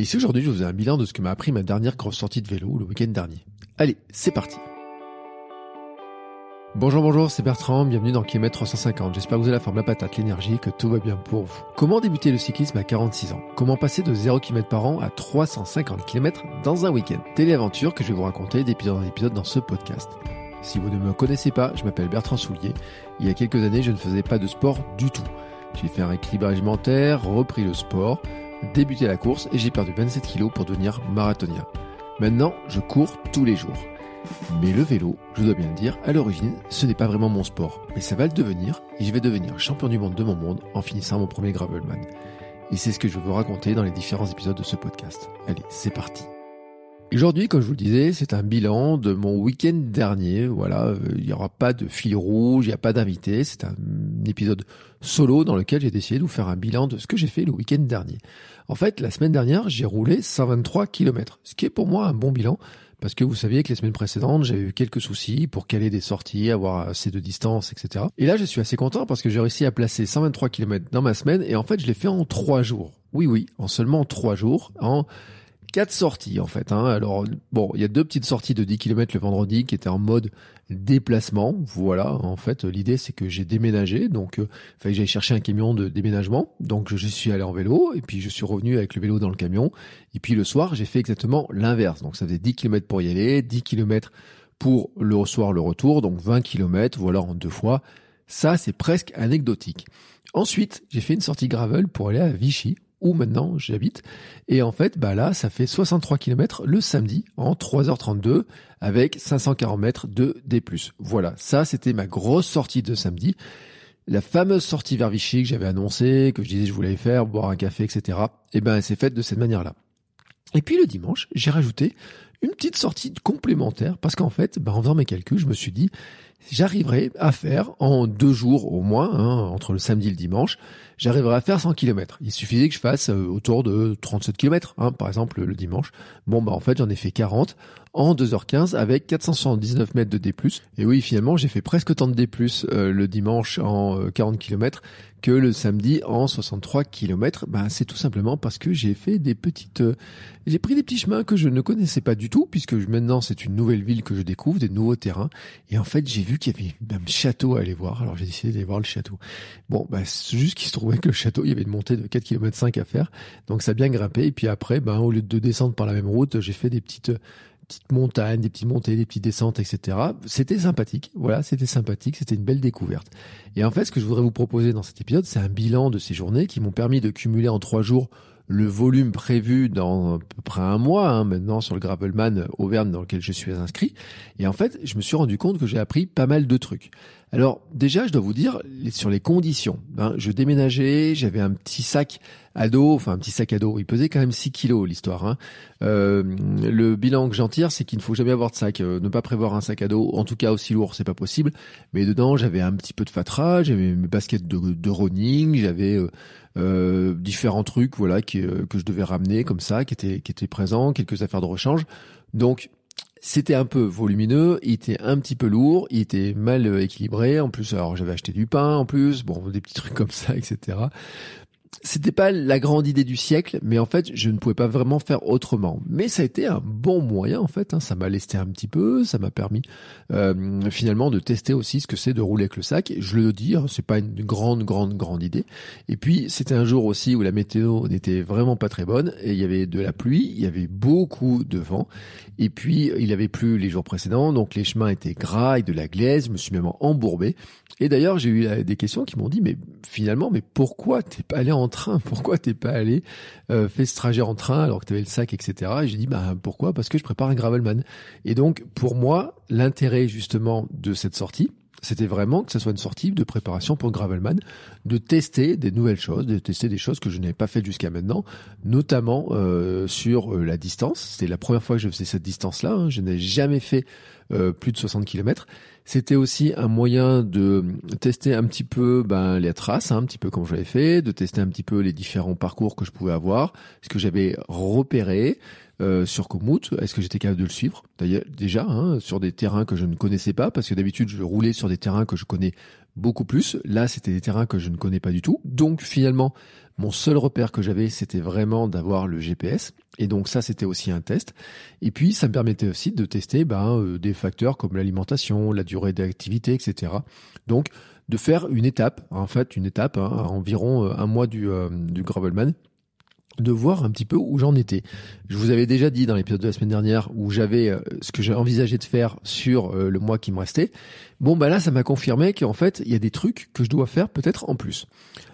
Ici aujourd'hui, je vous ai un bilan de ce que m'a appris ma dernière grosse sortie de vélo le week-end dernier. Allez, c'est parti Bonjour, bonjour, c'est Bertrand, bienvenue dans Kilomètre 350. J'espère que vous avez la forme, la patate, l'énergie, que tout va bien pour vous. Comment débuter le cyclisme à 46 ans? Comment passer de 0 km par an à 350 km dans un week-end? Téléaventure que je vais vous raconter d'épisode en épisode dans ce podcast. Si vous ne me connaissez pas, je m'appelle Bertrand Soulier. Il y a quelques années, je ne faisais pas de sport du tout. J'ai fait un rééquilibrage alimentaire, repris le sport, débuté la course et j'ai perdu 27 kilos pour devenir marathonien. Maintenant, je cours tous les jours. Mais le vélo, je dois bien le dire, à l'origine, ce n'est pas vraiment mon sport. Mais ça va le devenir et je vais devenir champion du monde de mon monde en finissant mon premier Gravelman. Et c'est ce que je vous raconter dans les différents épisodes de ce podcast. Allez, c'est parti. Aujourd'hui, comme je vous le disais, c'est un bilan de mon week-end dernier. Voilà, euh, il n'y aura pas de fil rouge, il n'y a pas d'invité. C'est un épisode solo dans lequel j'ai décidé de vous faire un bilan de ce que j'ai fait le week-end dernier. En fait, la semaine dernière, j'ai roulé 123 km, ce qui est pour moi un bon bilan parce que vous saviez que les semaines précédentes, j'avais eu quelques soucis pour caler des sorties, avoir assez de distance, etc. Et là, je suis assez content parce que j'ai réussi à placer 123 km dans ma semaine et en fait, je l'ai fait en trois jours. Oui, oui, en seulement trois jours, en quatre sorties en fait. Hein. Alors bon, il y a deux petites sorties de 10 km le vendredi qui étaient en mode déplacement. Voilà, en fait, l'idée c'est que j'ai déménagé, donc euh, fallait que j'aille chercher un camion de déménagement. Donc je suis allé en vélo et puis je suis revenu avec le vélo dans le camion. Et puis le soir, j'ai fait exactement l'inverse. Donc ça faisait 10 km pour y aller, 10 km pour le soir le retour, donc 20 km, voilà en deux fois. Ça, c'est presque anecdotique. Ensuite, j'ai fait une sortie gravel pour aller à Vichy, où maintenant j'habite. Et en fait, bah là, ça fait 63 km le samedi en 3h32 avec 540 mètres de D+. Voilà, ça c'était ma grosse sortie de samedi. La fameuse sortie vers Vichy que j'avais annoncée, que je disais je voulais faire, boire un café, etc. Et eh ben, elle s'est faite de cette manière-là. Et puis le dimanche, j'ai rajouté une petite sortie complémentaire parce qu'en fait, bah, en faisant mes calculs, je me suis dit, j'arriverai à faire en deux jours au moins, hein, entre le samedi et le dimanche, j'arriverai à faire 100 km. Il suffisait que je fasse euh, autour de 37 km, hein, par exemple le dimanche. Bon, bah en fait, j'en ai fait 40 en 2h15 avec 479 mètres de D+. Et oui, finalement, j'ai fait presque autant de D+, euh, le dimanche en 40 euh, km que le samedi en 63 km. Ben, c'est tout simplement parce que j'ai fait des petites, euh, j'ai pris des petits chemins que je ne connaissais pas du tout puisque maintenant c'est une nouvelle ville que je découvre, des nouveaux terrains. Et en fait, j'ai vu qu'il y avait un château à aller voir. Alors j'ai décidé d'aller voir le château. Bon, ben, c'est juste qu'il se trouvait que le château, il y avait une montée de 4 km 5 à faire. Donc ça a bien grimpé. Et puis après, ben, au lieu de descendre par la même route, j'ai fait des petites, petites montagnes, des petites montées, des petites descentes, etc. C'était sympathique. Voilà, c'était sympathique. C'était une belle découverte. Et en fait, ce que je voudrais vous proposer dans cet épisode, c'est un bilan de ces journées qui m'ont permis de cumuler en trois jours le volume prévu dans à peu près un mois hein, maintenant sur le Gravelman Auvergne dans lequel je suis inscrit. Et en fait, je me suis rendu compte que j'ai appris pas mal de trucs. Alors déjà, je dois vous dire sur les conditions. Hein, je déménageais, j'avais un petit sac à dos, enfin un petit sac à dos. Il pesait quand même 6 kilos l'histoire. Hein. Euh, le bilan que j'en tire, c'est qu'il ne faut jamais avoir de sac. Euh, ne pas prévoir un sac à dos, en tout cas aussi lourd, c'est pas possible. Mais dedans, j'avais un petit peu de fatra, j'avais mes baskets de, de running, j'avais euh, euh, différents trucs voilà qui, euh, que je devais ramener comme ça, qui étaient qui étaient présents, quelques affaires de rechange. Donc c'était un peu volumineux, il était un petit peu lourd, il était mal équilibré. En plus, alors j'avais acheté du pain en plus, bon des petits trucs comme ça, etc c'était pas la grande idée du siècle, mais en fait, je ne pouvais pas vraiment faire autrement. Mais ça a été un bon moyen, en fait. Hein. Ça m'a lesté un petit peu, ça m'a permis euh, finalement de tester aussi ce que c'est de rouler avec le sac. Je le dis, hein, c'est pas une grande, grande, grande idée. Et puis, c'était un jour aussi où la météo n'était vraiment pas très bonne, et il y avait de la pluie, il y avait beaucoup de vent, et puis il avait plu les jours précédents, donc les chemins étaient gras et de la glaise. Je me suis même embourbé. Et d'ailleurs, j'ai eu euh, des questions qui m'ont dit, mais finalement, mais pourquoi t'es pas allé en train Pourquoi t'es pas allé euh, ce trajet en train alors que tu avais le sac, etc. Et j'ai dit, bah pourquoi? Parce que je prépare un gravelman. Et donc, pour moi, l'intérêt justement de cette sortie, c'était vraiment que ce soit une sortie de préparation pour Gravelman, de tester des nouvelles choses, de tester des choses que je n'avais pas faites jusqu'à maintenant, notamment euh, sur euh, la distance. C'était la première fois que je faisais cette distance-là. Hein. Je n'ai jamais fait euh, plus de 60 km. C'était aussi un moyen de tester un petit peu ben, les traces, hein, un petit peu comme j'avais fait, de tester un petit peu les différents parcours que je pouvais avoir, ce que j'avais repéré, euh, sur Komoot. Est-ce que j'étais capable de le suivre? Déjà, hein, sur des terrains que je ne connaissais pas, parce que d'habitude, je roulais sur des terrains que je connais beaucoup plus. Là, c'était des terrains que je ne connais pas du tout. Donc, finalement, mon seul repère que j'avais, c'était vraiment d'avoir le GPS. Et donc, ça, c'était aussi un test. Et puis, ça me permettait aussi de tester ben, euh, des facteurs comme l'alimentation, la durée d'activité, etc. Donc, de faire une étape, en fait, une étape, hein, environ euh, un mois du, du Gravelman, de voir un petit peu où j'en étais. Je vous avais déjà dit dans l'épisode de la semaine dernière où j'avais euh, ce que j'ai envisagé de faire sur euh, le mois qui me restait. Bon bah là ça m'a confirmé qu'en fait il y a des trucs que je dois faire peut-être en plus.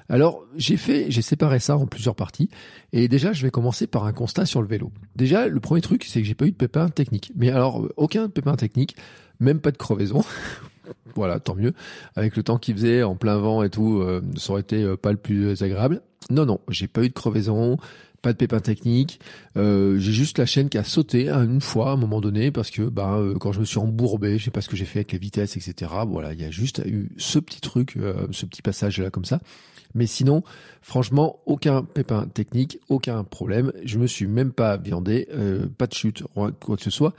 Alors j'ai fait, j'ai séparé ça en plusieurs parties et déjà je vais commencer par un constat sur le vélo. Déjà le premier truc c'est que j'ai pas eu de pépin technique. Mais alors euh, aucun pépin technique, même pas de crevaison. voilà, tant mieux. Avec le temps qu'il faisait en plein vent et tout, ça aurait été pas le plus agréable. Non, non, j'ai pas eu de crevaison, pas de pépin technique. Euh, j'ai juste la chaîne qui a sauté une fois à un moment donné parce que bah, euh, quand je me suis embourbé, je sais pas ce que j'ai fait avec les vitesses, etc. Voilà, il y a juste eu ce petit truc, euh, ce petit passage là comme ça. Mais sinon, franchement, aucun pépin technique, aucun problème. Je me suis même pas viandé, pas de chute, quoi que ce soit.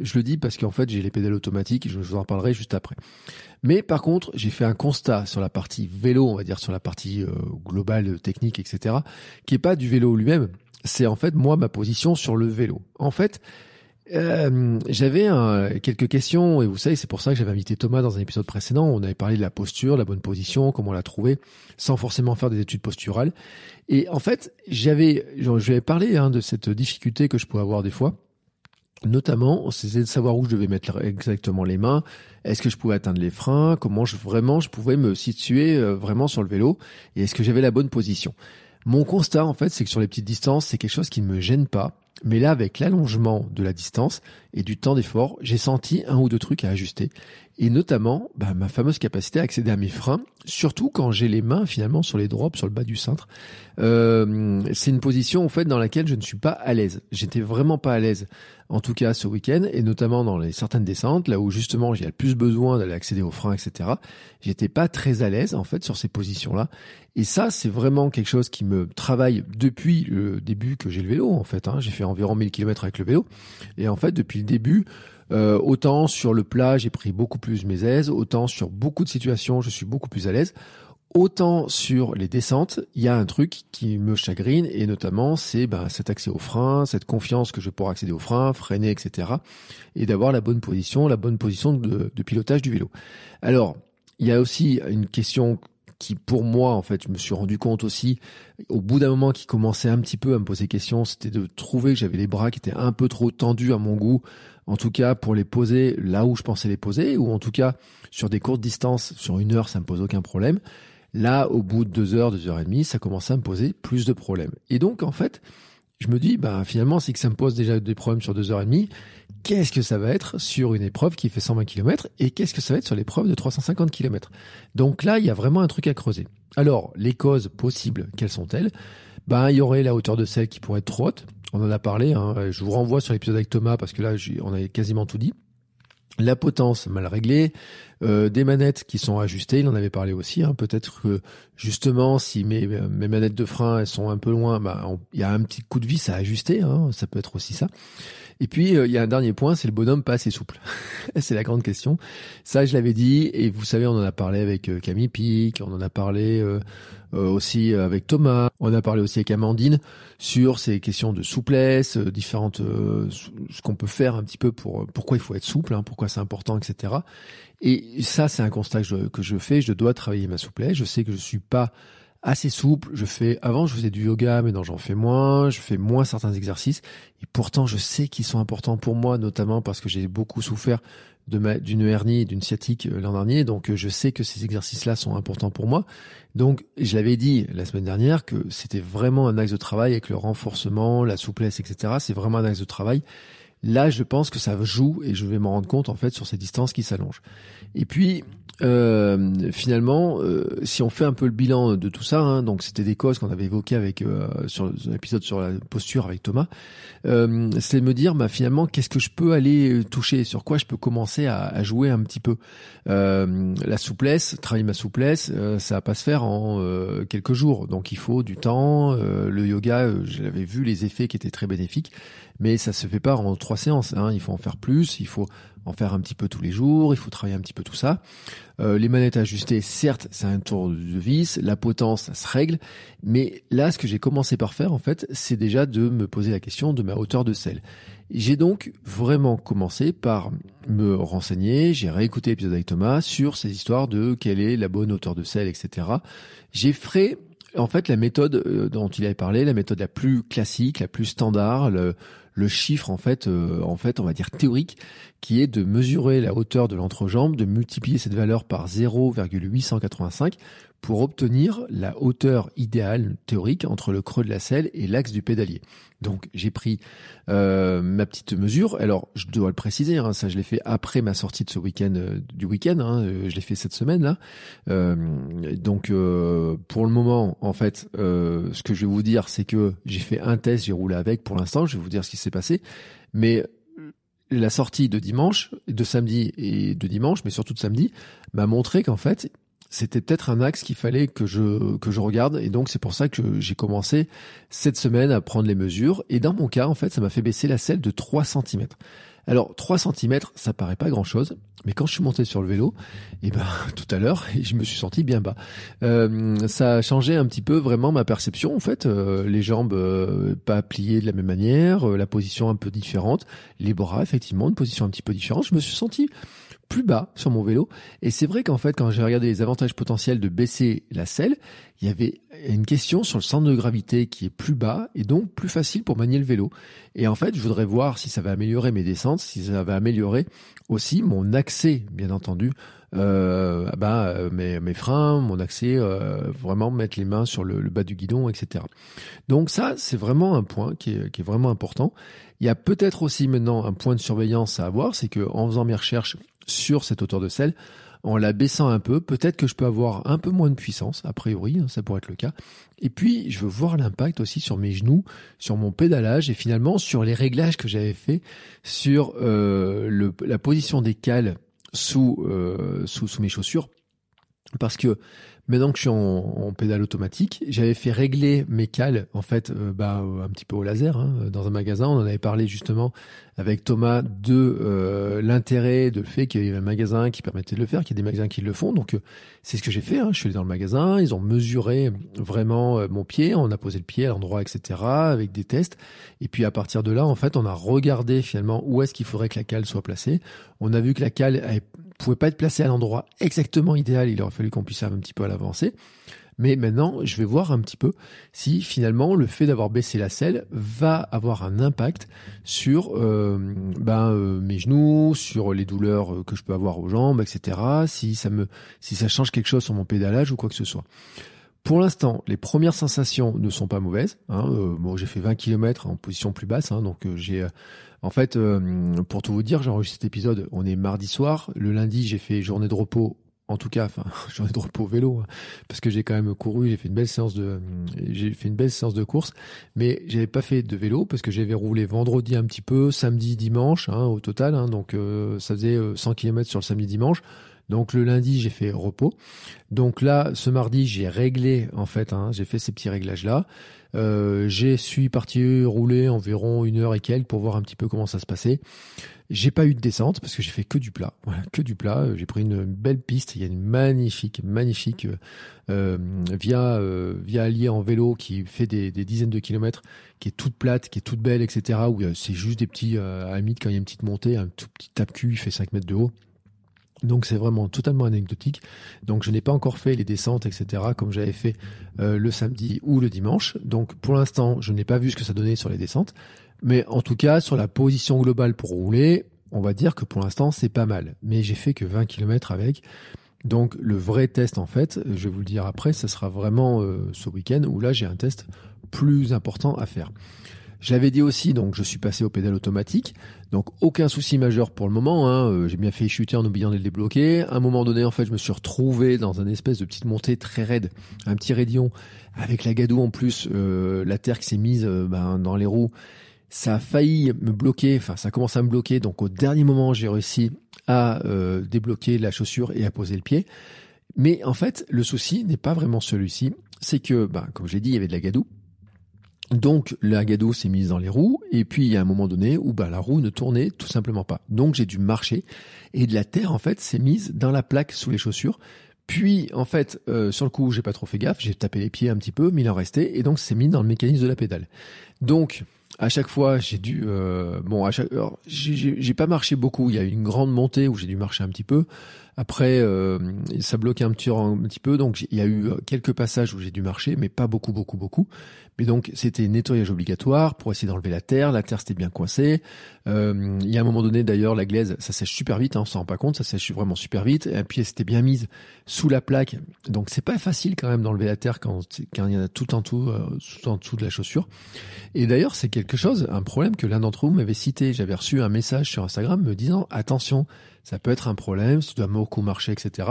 Je le dis parce qu'en fait, j'ai les pédales automatiques, je vous en parlerai juste après. Mais par contre, j'ai fait un constat sur la partie vélo, on va dire sur la partie euh, globale, technique, etc., qui est pas du vélo lui-même. C'est en fait moi ma position sur le vélo. En fait, euh, j'avais quelques questions et vous savez, c'est pour ça que j'avais invité Thomas dans un épisode précédent. On avait parlé de la posture, la bonne position, comment la trouver, sans forcément faire des études posturales. Et en fait, j'avais, je vais parler hein, de cette difficulté que je pouvais avoir des fois Notamment, c'était de savoir où je devais mettre exactement les mains, est-ce que je pouvais atteindre les freins, comment je, vraiment je pouvais me situer euh, vraiment sur le vélo, et est-ce que j'avais la bonne position? Mon constat, en fait, c'est que sur les petites distances, c'est quelque chose qui ne me gêne pas. Mais là, avec l'allongement de la distance et du temps d'effort, j'ai senti un ou deux trucs à ajuster. Et notamment, bah, ma fameuse capacité à accéder à mes freins, surtout quand j'ai les mains finalement sur les drops, sur le bas du cintre. Euh, c'est une position en fait dans laquelle je ne suis pas à l'aise. J'étais vraiment pas à l'aise en tout cas ce week-end, et notamment dans les certaines descentes, là où justement j'ai le plus besoin d'aller accéder aux freins, etc. J'étais pas très à l'aise en fait sur ces positions-là. Et ça, c'est vraiment quelque chose qui me travaille depuis le début que j'ai le vélo en fait. Hein. J'ai fait environ 1000 km avec le vélo, et en fait depuis le début, euh, autant sur le plat, j'ai pris beaucoup plus mes aises, autant sur beaucoup de situations, je suis beaucoup plus à l'aise. Autant sur les descentes, il y a un truc qui me chagrine et notamment c'est ben, cet accès au frein, cette confiance que je pourrai accéder au frein, freiner, etc. Et d'avoir la bonne position, la bonne position de, pilotage du vélo. Alors, il y a aussi une question qui pour moi en fait je me suis rendu compte aussi au bout d'un moment qui commençait un petit peu à me poser question c'était de trouver que j'avais les bras qui étaient un peu trop tendus à mon goût en tout cas pour les poser là où je pensais les poser ou en tout cas sur des courtes distances sur une heure ça me pose aucun problème Là, au bout de deux heures, deux heures et demie, ça commençait à me poser plus de problèmes. Et donc, en fait, je me dis, bah, finalement, que ça me pose déjà des problèmes sur deux heures et demie. Qu'est-ce que ça va être sur une épreuve qui fait 120 km et qu'est-ce que ça va être sur l'épreuve de 350 km? Donc là, il y a vraiment un truc à creuser. Alors, les causes possibles, quelles sont-elles? Ben, il y aurait la hauteur de selle qui pourrait être trop haute. On en a parlé, hein. Je vous renvoie sur l'épisode avec Thomas parce que là, on a quasiment tout dit la potence mal réglée, euh, des manettes qui sont ajustées, il en avait parlé aussi. Hein. Peut-être que justement, si mes, manettes de frein elles sont un peu loin, bah, il y a un petit coup de vis à ajuster. Hein. Ça peut être aussi ça. Et puis euh, il y a un dernier point, c'est le bonhomme pas assez souple. c'est la grande question. Ça, je l'avais dit, et vous savez, on en a parlé avec euh, Camille Pic, on en a parlé euh, aussi avec Thomas, on a parlé aussi avec Amandine sur ces questions de souplesse, différentes, ce qu'on peut faire un petit peu pour pourquoi il faut être souple, hein, pourquoi c'est important, etc. Et ça, c'est un constat que je, que je fais. Je dois travailler ma souplesse. Je sais que je suis pas assez souple. Je fais, avant, je faisais du yoga, mais non, j'en fais moins. Je fais moins certains exercices. Et pourtant, je sais qu'ils sont importants pour moi, notamment parce que j'ai beaucoup souffert d'une hernie et d'une sciatique euh, l'an dernier. Donc, euh, je sais que ces exercices-là sont importants pour moi. Donc, je l'avais dit la semaine dernière que c'était vraiment un axe de travail avec le renforcement, la souplesse, etc. C'est vraiment un axe de travail. Là, je pense que ça joue et je vais m'en rendre compte en fait sur ces distances qui s'allongent. Et puis euh, finalement, euh, si on fait un peu le bilan de tout ça, hein, donc c'était des causes qu'on avait évoquées avec euh, sur l'épisode sur la posture avec Thomas, euh, c'est de me dire, bah finalement, qu'est-ce que je peux aller toucher, sur quoi je peux commencer à, à jouer un petit peu. la souplesse, travailler ma souplesse, ça va pas se faire en quelques jours, donc il faut du temps. le yoga, j'avais vu les effets qui étaient très bénéfiques, mais ça se fait pas en trois séances. Hein, il faut en faire plus, il faut en faire un petit peu tous les jours, il faut travailler un petit peu tout ça. Euh, les manettes ajustées, certes, c'est un tour de vis, la potence, ça se règle, mais là, ce que j'ai commencé par faire, en fait, c'est déjà de me poser la question de ma hauteur de selle. J'ai donc vraiment commencé par me renseigner, j'ai réécouté l'épisode avec Thomas sur ces histoires de quelle est la bonne hauteur de selle, etc. J'ai fait en fait, la méthode euh, dont il avait parlé, la méthode la plus classique, la plus standard, le, le chiffre en fait, euh, en fait, on va dire théorique, qui est de mesurer la hauteur de l'entrejambe, de multiplier cette valeur par 0,885 pour obtenir la hauteur idéale théorique entre le creux de la selle et l'axe du pédalier. Donc j'ai pris euh, ma petite mesure. Alors je dois le préciser, hein, ça je l'ai fait après ma sortie de ce week-end euh, du week-end. Hein, je l'ai fait cette semaine là. donc pour le moment, en fait, ce que je vais vous dire, c'est que j'ai fait un test, j'ai roulé avec. Pour l'instant, je vais vous dire ce qui s'est passé. Mais la sortie de dimanche, de samedi et de dimanche, mais surtout de samedi, m'a montré qu'en fait, c'était peut-être un axe qu'il fallait que je que je regarde et donc c'est pour ça que j'ai commencé cette semaine à prendre les mesures et dans mon cas en fait ça m'a fait baisser la selle de 3 cm. Alors 3 cm, ça paraît pas grand-chose, mais quand je suis monté sur le vélo, eh ben tout à l'heure, je me suis senti bien bas. Euh, ça a changé un petit peu vraiment ma perception en fait. Euh, les jambes euh, pas pliées de la même manière, la position un peu différente, les bras effectivement une position un petit peu différente. Je me suis senti plus bas sur mon vélo. Et c'est vrai qu'en fait, quand j'ai regardé les avantages potentiels de baisser la selle, il y avait une question sur le centre de gravité qui est plus bas et donc plus facile pour manier le vélo. Et en fait, je voudrais voir si ça va améliorer mes descentes, si ça va améliorer aussi mon accès, bien entendu, euh, bah, mes, freins, mon accès, euh, vraiment mettre les mains sur le, bas du guidon, etc. Donc ça, c'est vraiment un point qui est, qui est vraiment important. Il y a peut-être aussi maintenant un point de surveillance à avoir, c'est que en faisant mes recherches sur cette hauteur de selle, en la baissant un peu, peut-être que je peux avoir un peu moins de puissance, a priori, hein, ça pourrait être le cas. Et puis, je veux voir l'impact aussi sur mes genoux, sur mon pédalage et finalement sur les réglages que j'avais fait sur euh, la position des cales sous, euh, sous, sous mes chaussures. Parce que Maintenant que je suis en, pédale automatique, j'avais fait régler mes cales en fait euh, bah, un petit peu au laser hein, dans un magasin. On en avait parlé justement avec Thomas de euh, l'intérêt de le fait qu'il y avait un magasin qui permettait de le faire, qu'il y a des magasins qui le font. Donc euh, c'est ce que j'ai fait. Hein. Je suis allé dans le magasin, ils ont mesuré vraiment mon pied, on a posé le pied à l'endroit, etc. avec des tests. Et puis à partir de là, en fait, on a regardé finalement où est-ce qu'il faudrait que la cale soit placée. On a vu que la cale pouvait pas être placée à l'endroit exactement idéal. Il aurait fallu qu'on puisse un petit peu à l'avancée. Mais maintenant, je vais voir un petit peu si finalement le fait d'avoir baissé la selle va avoir un impact sur euh, ben, euh, mes genoux, sur les douleurs euh, que je peux avoir aux jambes, etc. Si ça me, si ça change quelque chose sur mon pédalage ou quoi que ce soit. Pour l'instant, les premières sensations ne sont pas mauvaises. Hein. bon, j'ai fait 20 km en position plus basse, hein, donc j'ai en fait, pour tout vous dire, j'enregistre cet épisode, on est mardi soir. Le lundi, j'ai fait journée de repos en tout cas, j'en ai de repos au vélo, hein, parce que j'ai quand même couru, j'ai fait une belle séance de, j'ai fait une belle séance de course, mais j'avais pas fait de vélo parce que j'avais roulé vendredi un petit peu, samedi, dimanche, hein, au total, hein, donc euh, ça faisait 100 euh, km sur le samedi, dimanche. Donc le lundi, j'ai fait repos. Donc là, ce mardi, j'ai réglé en fait, hein, j'ai fait ces petits réglages là. Euh, j'ai suis parti rouler environ une heure et quelques pour voir un petit peu comment ça se passait. J'ai pas eu de descente parce que j'ai fait que du plat, voilà, que du plat. J'ai pris une belle piste. Il y a une magnifique, magnifique euh, via euh, via allié en vélo qui fait des, dizaines de kilomètres, qui est toute plate, qui est toute belle, etc. Où euh, c'est juste des petits euh, à quand il y a une petite montée, un tout petit tape cul, il fait 5 mètres de haut. Donc c'est vraiment totalement anecdotique. Donc je n'ai pas encore fait les descentes, etc. comme j'avais fait euh, le samedi ou le dimanche. Donc pour l'instant, je n'ai pas vu ce que ça donnait sur les descentes. Mais en tout cas, sur la position globale pour rouler, on va dire que pour l'instant, c'est pas mal. Mais j'ai fait que 20 km avec. Donc le vrai test, en fait, je vais vous le dire après, ce sera vraiment euh, ce week-end où là, j'ai un test plus important à faire. Je l'avais dit aussi, donc je suis passé au pédale automatique. Donc aucun souci majeur pour le moment. Hein. Euh, j'ai bien fait chuter en oubliant de le débloquer. À un moment donné, en fait, je me suis retrouvé dans un espèce de petite montée très raide, un petit raidillon avec la gadoue en plus, euh, la terre qui s'est mise euh, ben, dans les roues. Ça a failli me bloquer, enfin ça commence à me bloquer. Donc au dernier moment, j'ai réussi à débloquer la chaussure et à poser le pied. Mais en fait, le souci n'est pas vraiment celui-ci. C'est que, ben, comme j'ai dit, il y avait de la gadoue. Donc la gadoue s'est mise dans les roues et puis il y a un moment donné où bah, la roue ne tournait tout simplement pas. Donc j'ai dû marcher et de la terre en fait s'est mise dans la plaque sous les chaussures. Puis en fait euh, sur le coup j'ai pas trop fait gaffe, j'ai tapé les pieds un petit peu mais il en restait et donc c'est mis dans le mécanisme de la pédale. Donc à chaque fois j'ai dû euh, bon à chaque j'ai pas marché beaucoup, il y a eu une grande montée où j'ai dû marcher un petit peu. Après, euh, ça bloquait un petit, un petit peu, donc il y a eu quelques passages où j'ai dû marcher, mais pas beaucoup, beaucoup, beaucoup. Mais donc c'était nettoyage obligatoire pour essayer d'enlever la terre. La terre c'était bien coincée. Euh, il y a un moment donné d'ailleurs la glaise, ça sèche super vite, hein, on s'en rend pas compte, ça sèche vraiment super vite. Et puis elle s'était bien mise sous la plaque, donc c'est pas facile quand même d'enlever la terre quand, quand il y en a tout en tout, euh, tout en dessous de la chaussure. Et d'ailleurs c'est quelque chose, un problème que l'un d'entre vous m'avait cité. J'avais reçu un message sur Instagram me disant attention ça peut être un problème, si tu dois beaucoup marcher, etc.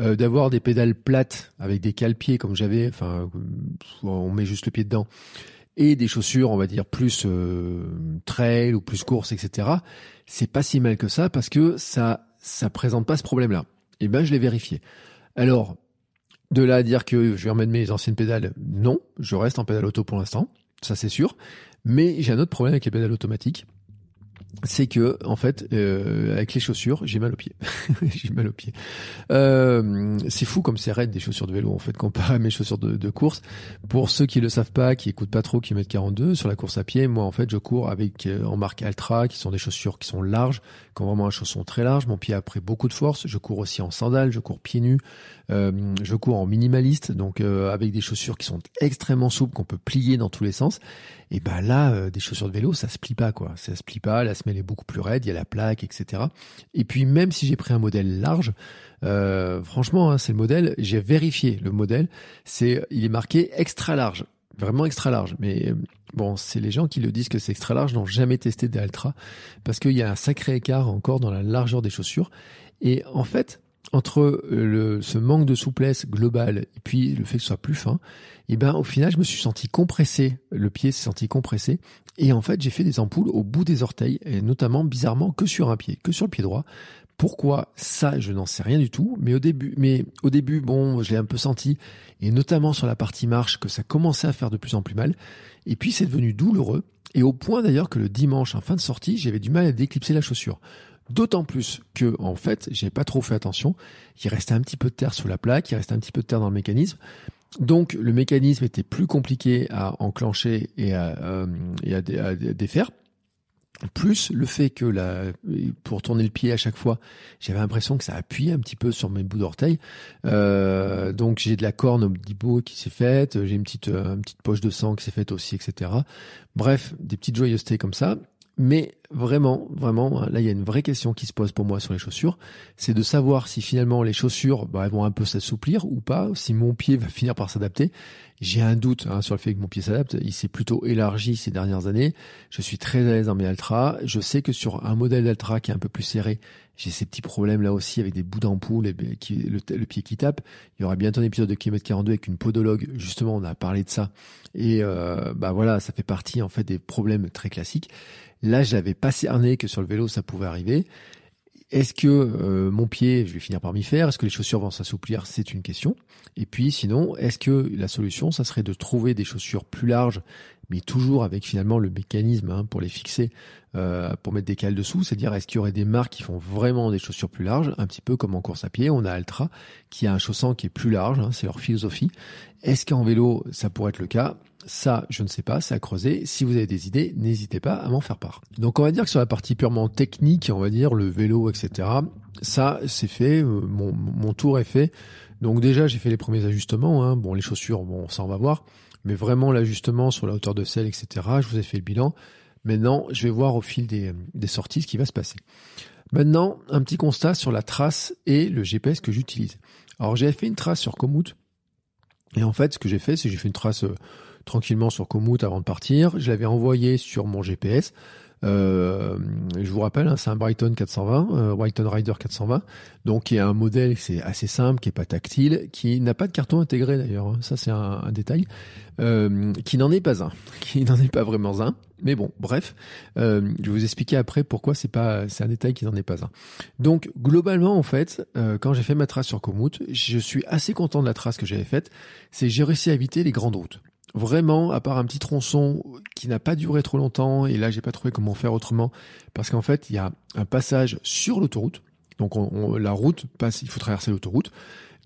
Euh, d'avoir des pédales plates avec des cale-pieds comme j'avais, enfin on met juste le pied dedans, et des chaussures, on va dire plus euh, trail ou plus course, etc. C'est pas si mal que ça parce que ça ça présente pas ce problème-là. Et eh ben je l'ai vérifié. Alors de là à dire que je vais remettre mes anciennes pédales, non, je reste en pédale auto pour l'instant, ça c'est sûr. Mais j'ai un autre problème avec les pédales automatiques c'est que en fait euh, avec les chaussures j'ai mal aux pieds. J'ai mal aux pieds. Euh, c'est fou comme c'est raide des chaussures de vélo en fait comparé à mes chaussures de, course. Pour ceux qui le savent pas qui écoutent pas trop qui mettent 42 sur la course à pied moi en fait je cours avec euh, en marque Altra qui sont des chaussures qui sont larges qui ont vraiment un chausson très large. Mon pied a pris beaucoup de force. Je cours aussi en sandales je cours pieds nus euh, je cours en minimaliste donc euh, avec des chaussures qui sont extrêmement souples qu'on peut plier dans tous les sens et ben là, euh, des chaussures de vélo, ça se plie pas, quoi. Ça se plie pas, la semelle est beaucoup plus raide, il y a la plaque, etc. Et puis même si j'ai pris un modèle large, franchement, hein, c'est le modèle, j'ai vérifié le modèle, c'est, il est marqué extra large, vraiment extra large. Mais bon, c'est les gens qui le disent que c'est extra large n'ont jamais testé des Altra, parce qu'il y a un sacré écart encore dans la largeur des chaussures. Et en fait, entre le, ce manque de souplesse globale et puis le fait que ce soit plus fin, et eh ben au final je me suis senti compressé, le pied s'est senti compressé. Et en fait j'ai fait des ampoules au bout des orteils et notamment bizarrement que sur un pied, que sur le pied droit. Pourquoi? Ça je n'en sais rien du tout, mais au début mais au début bon, je l'ai un peu senti. Et notamment sur la partie marche que ça commençait à faire de plus en plus mal. Et puis c'est devenu douloureux. Et au point d'ailleurs que le dimanche en fin de sortie, j'avais du mal à déclipser la chaussure. D'autant plus que, en fait, j'ai pas trop fait attention. Il restait un petit peu de terre sous la plaque, il restait un petit peu de terre dans le mécanisme. Donc, le mécanisme était plus compliqué à enclencher et à, euh, défaire. Plus le fait que pour tourner le pied à chaque fois, j'avais l'impression que ça appuyait un petit peu sur mes bouts d'orteil. Euh, donc j'ai de la corne au bout qui s'est faite, j'ai une petite, euh, une petite poche de sang qui s'est faite aussi, etc. Bref, des petites joyeusetés comme ça. Mais vraiment, vraiment, là, il y a une vraie question qui se pose pour moi sur les chaussures. C'est de savoir si finalement les chaussures bah, vont un peu s'assouplir ou pas, si mon pied va finir par s'adapter. J'ai un doute hein, sur le fait que mon pied s'adapte. Il s'est plutôt élargi ces dernières années. Je suis très à l'aise dans mes Altra. Je sais que sur un modèle d'Altra qui est un peu plus serré, j'ai ces petits problèmes là aussi avec des bouts d'ampoule et le, pied qui tape. Il y aura bientôt un épisode de km 42 avec une podologue. Justement, on a parlé de ça. Et euh, bah voilà, ça fait partie en fait des problèmes très classiques. Là, je n'avais pas cerné que sur le vélo, ça pouvait arriver. Est-ce que euh, mon pied, je vais finir par m'y faire? Est-ce que les chaussures vont s'assouplir? C'est une question. Et puis sinon, est-ce que la solution, ça serait de trouver des chaussures plus larges, mais toujours avec finalement le mécanisme hein, pour les fixer, euh, pour mettre des cales dessous C'est-à-dire, est-ce qu'il y aurait des marques qui font vraiment des chaussures plus larges? Un petit peu comme en course à pied, on a Altra qui a un chausson qui est plus large, hein, c'est leur philosophie. Est-ce qu'en vélo, ça pourrait être le cas? Ça, je ne sais pas, c'est à creuser. Si vous avez des idées, n'hésitez pas à m'en faire part. Donc on va dire que sur la partie purement technique, on va dire le vélo, etc. Ça, c'est fait, euh, mon, tour est fait. Donc déjà, j'ai fait les premiers ajustements. Hein. Bon, les chaussures, bon, ça on va voir. Mais vraiment l'ajustement sur la hauteur de selle, etc. Je vous ai fait le bilan. Maintenant, je vais voir au fil des, sorties ce qui va se passer. Maintenant, un petit constat sur la trace et le GPS que j'utilise. Alors, j'ai fait une trace sur Komoot Et en fait, ce que j'ai fait, c'est que j'ai fait une trace euh, tranquillement sur Komoot avant de partir. Je l'avais envoyé sur mon GPS. Euh, je vous rappelle, hein, c'est un Brighton 420, euh, Brighton Rider 420, donc qui est un modèle c'est assez simple, qui est pas tactile, qui n'a pas de carton intégré d'ailleurs. Hein. ça c'est un, un, détail, euh, qui n'en est pas un, qui n'en est pas vraiment un. Mais bon, bref, euh, je vais vous expliquer après pourquoi c'est pas, c'est un détail qui n'en est pas un. Donc globalement en fait, euh, quand j'ai fait ma trace sur Komoot, je suis assez content de la trace que j'avais faite. C'est j'ai réussi à éviter les grandes routes vraiment, à part un petit tronçon qui n'a pas duré trop longtemps, et là j'ai pas trouvé comment faire autrement, parce qu'en fait il y a un passage sur l'autoroute, donc on, la route passe, il faut traverser l'autoroute,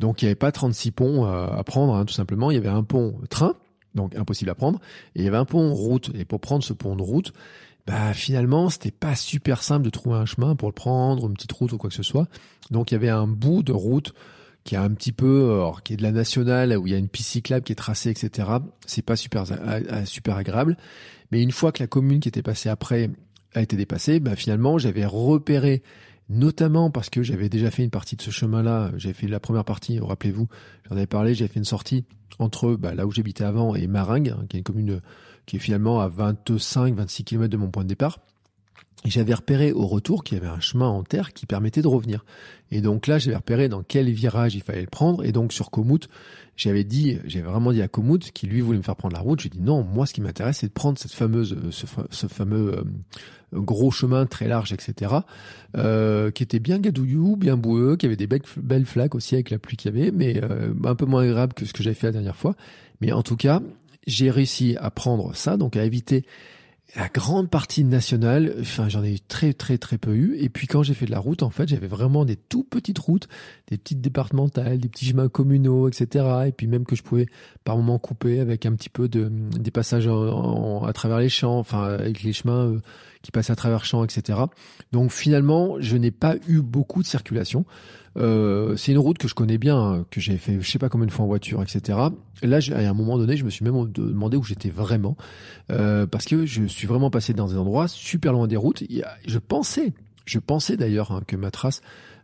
donc il n'y avait pas 36 ponts à, prendre, hein, tout simplement, il y avait un pont train, donc impossible à prendre, et il y avait un pont route, et pour prendre ce pont de route, bah finalement c'était pas super simple de trouver un chemin pour le prendre, une petite route ou quoi que ce soit, donc il y avait un bout de route qui est un petit peu, alors, qui est de la nationale où il y a une piste cyclable qui est tracée, etc. C'est pas super super agréable. Mais une fois que la commune qui était passée après a été dépassée, bah finalement j'avais repéré, notamment parce que j'avais déjà fait une partie de ce chemin-là. J'avais fait la première partie, rappelez-vous, j'en avais parlé. J'avais fait une sortie entre bah, là où j'habitais avant et Maringue, hein, qui est une commune qui est finalement à 25-26 km de mon point de départ j'avais repéré au retour qu'il y avait un chemin en terre qui permettait de revenir. Et donc là, j'avais repéré dans quel virage il fallait le prendre. Et donc sur Komoot, j'avais dit, j'avais vraiment dit à Komoot, qui lui voulait me faire prendre la route, j'ai dit non, moi ce qui m'intéresse, c'est de prendre cette fameuse, ce, fameux euh, gros chemin très large, etc., euh, qui était bien gadouillou, bien boueux, qui avait des belles, flaques aussi avec la pluie qu'il y avait, mais euh, un peu moins agréable que ce que j'avais fait la dernière fois. Mais en tout cas, j'ai réussi à prendre ça, donc à éviter la grande partie nationale, enfin j'en ai eu très très très peu eu. Et puis quand j'ai fait de la route, en fait, j'avais vraiment des tout petites routes, des petites départementales, des petits chemins communaux, etc. Et puis même que je pouvais par moments couper avec un petit peu de des passages à travers les champs, enfin avec les chemins euh, qui passaient à travers champs, etc. Donc finalement, je n'ai pas eu beaucoup de circulation. Euh, c'est une route que je connais bien, hein, que j'ai fait je sais pas combien de fois en voiture, etc. Et là, à un moment donné, je me suis même demandé où j'étais vraiment, euh, parce que je suis vraiment passé dans des endroits super loin des routes. Je pensais, je pensais d'ailleurs hein, que ma trace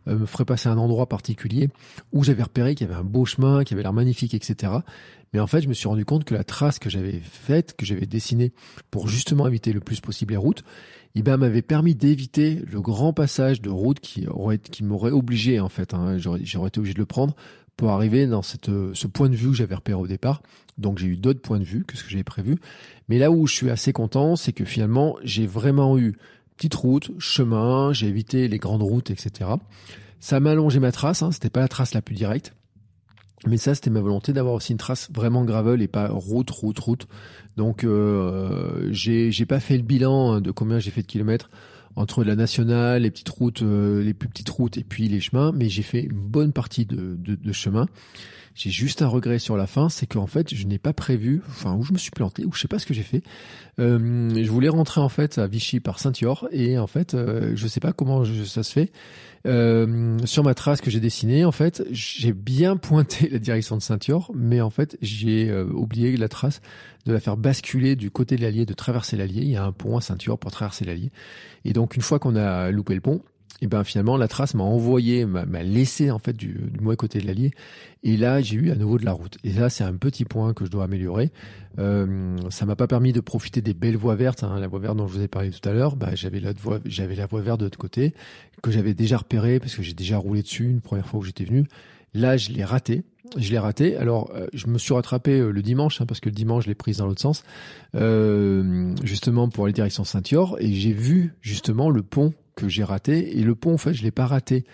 euh, me ferait passer à un endroit particulier où j'avais repéré qu'il y avait un beau chemin, qui avait l'air magnifique, etc. Mais en fait, je me suis rendu compte que la trace que j'avais faite, que j'avais dessinée pour justement éviter le plus possible les routes, eh ben, m'avait permis d'éviter le grand passage de route qui aurait, qui m'aurait obligé, en fait, hein, j'aurais, été obligé de le prendre pour arriver dans cette, ce point de vue que j'avais repéré au départ. Donc j'ai eu d'autres points de vue que ce que j'avais prévu. Mais là où je suis assez content, c'est que finalement, j'ai vraiment eu petite route, chemin, j'ai évité les grandes routes, etc. Ça m'a allongé ma trace, hein, c'était pas la trace la plus directe. Mais ça, c'était ma volonté d'avoir aussi une trace vraiment gravel et pas route, route, route. Donc, euh, j'ai, pas fait le bilan de combien j'ai fait de kilomètres entre la nationale, les petites routes, euh, les plus petites routes et puis les chemins, mais j'ai fait une bonne partie de chemin. J'ai juste un regret sur la fin, c'est qu'en fait, je n'ai pas prévu, enfin, où je me suis planté, ou je sais pas ce que j'ai fait. Euh, je voulais rentrer en fait à Vichy par Saint-Yor, et en fait, euh, je sais pas comment ça se fait. Euh, sur ma trace que j'ai dessinée, en fait, j'ai bien pointé la direction de Saint-Yor, mais en fait, j'ai euh, oublié la trace de la faire basculer du côté de l'Allier, de traverser l'Allier. Il y a un pont à Saint-Yor pour traverser l'Allier. Et donc, une fois qu'on a loupé le pont, et ben finalement la trace m'a envoyé, m'a laissé en fait du, du mauvais côté de l'Allier. Et là j'ai eu à nouveau de la route. Et là c'est un petit point que je dois améliorer. Euh, ça m'a pas permis de profiter des belles voies vertes. Hein. La voie verte dont je vous ai parlé tout à l'heure, bah, j'avais la voie, j'avais la voie verte de l'autre côté que j'avais déjà repéré parce que j'ai déjà roulé dessus une première fois où j'étais venu. Là je l'ai raté. Je l'ai raté. Alors, euh, je me suis rattrapé euh, le dimanche, hein, parce que le dimanche, je l'ai prise dans l'autre sens, euh, justement pour aller direction Saint-Yor, et j'ai vu justement le pont que j'ai raté. Et le pont, en fait, je l'ai pas raté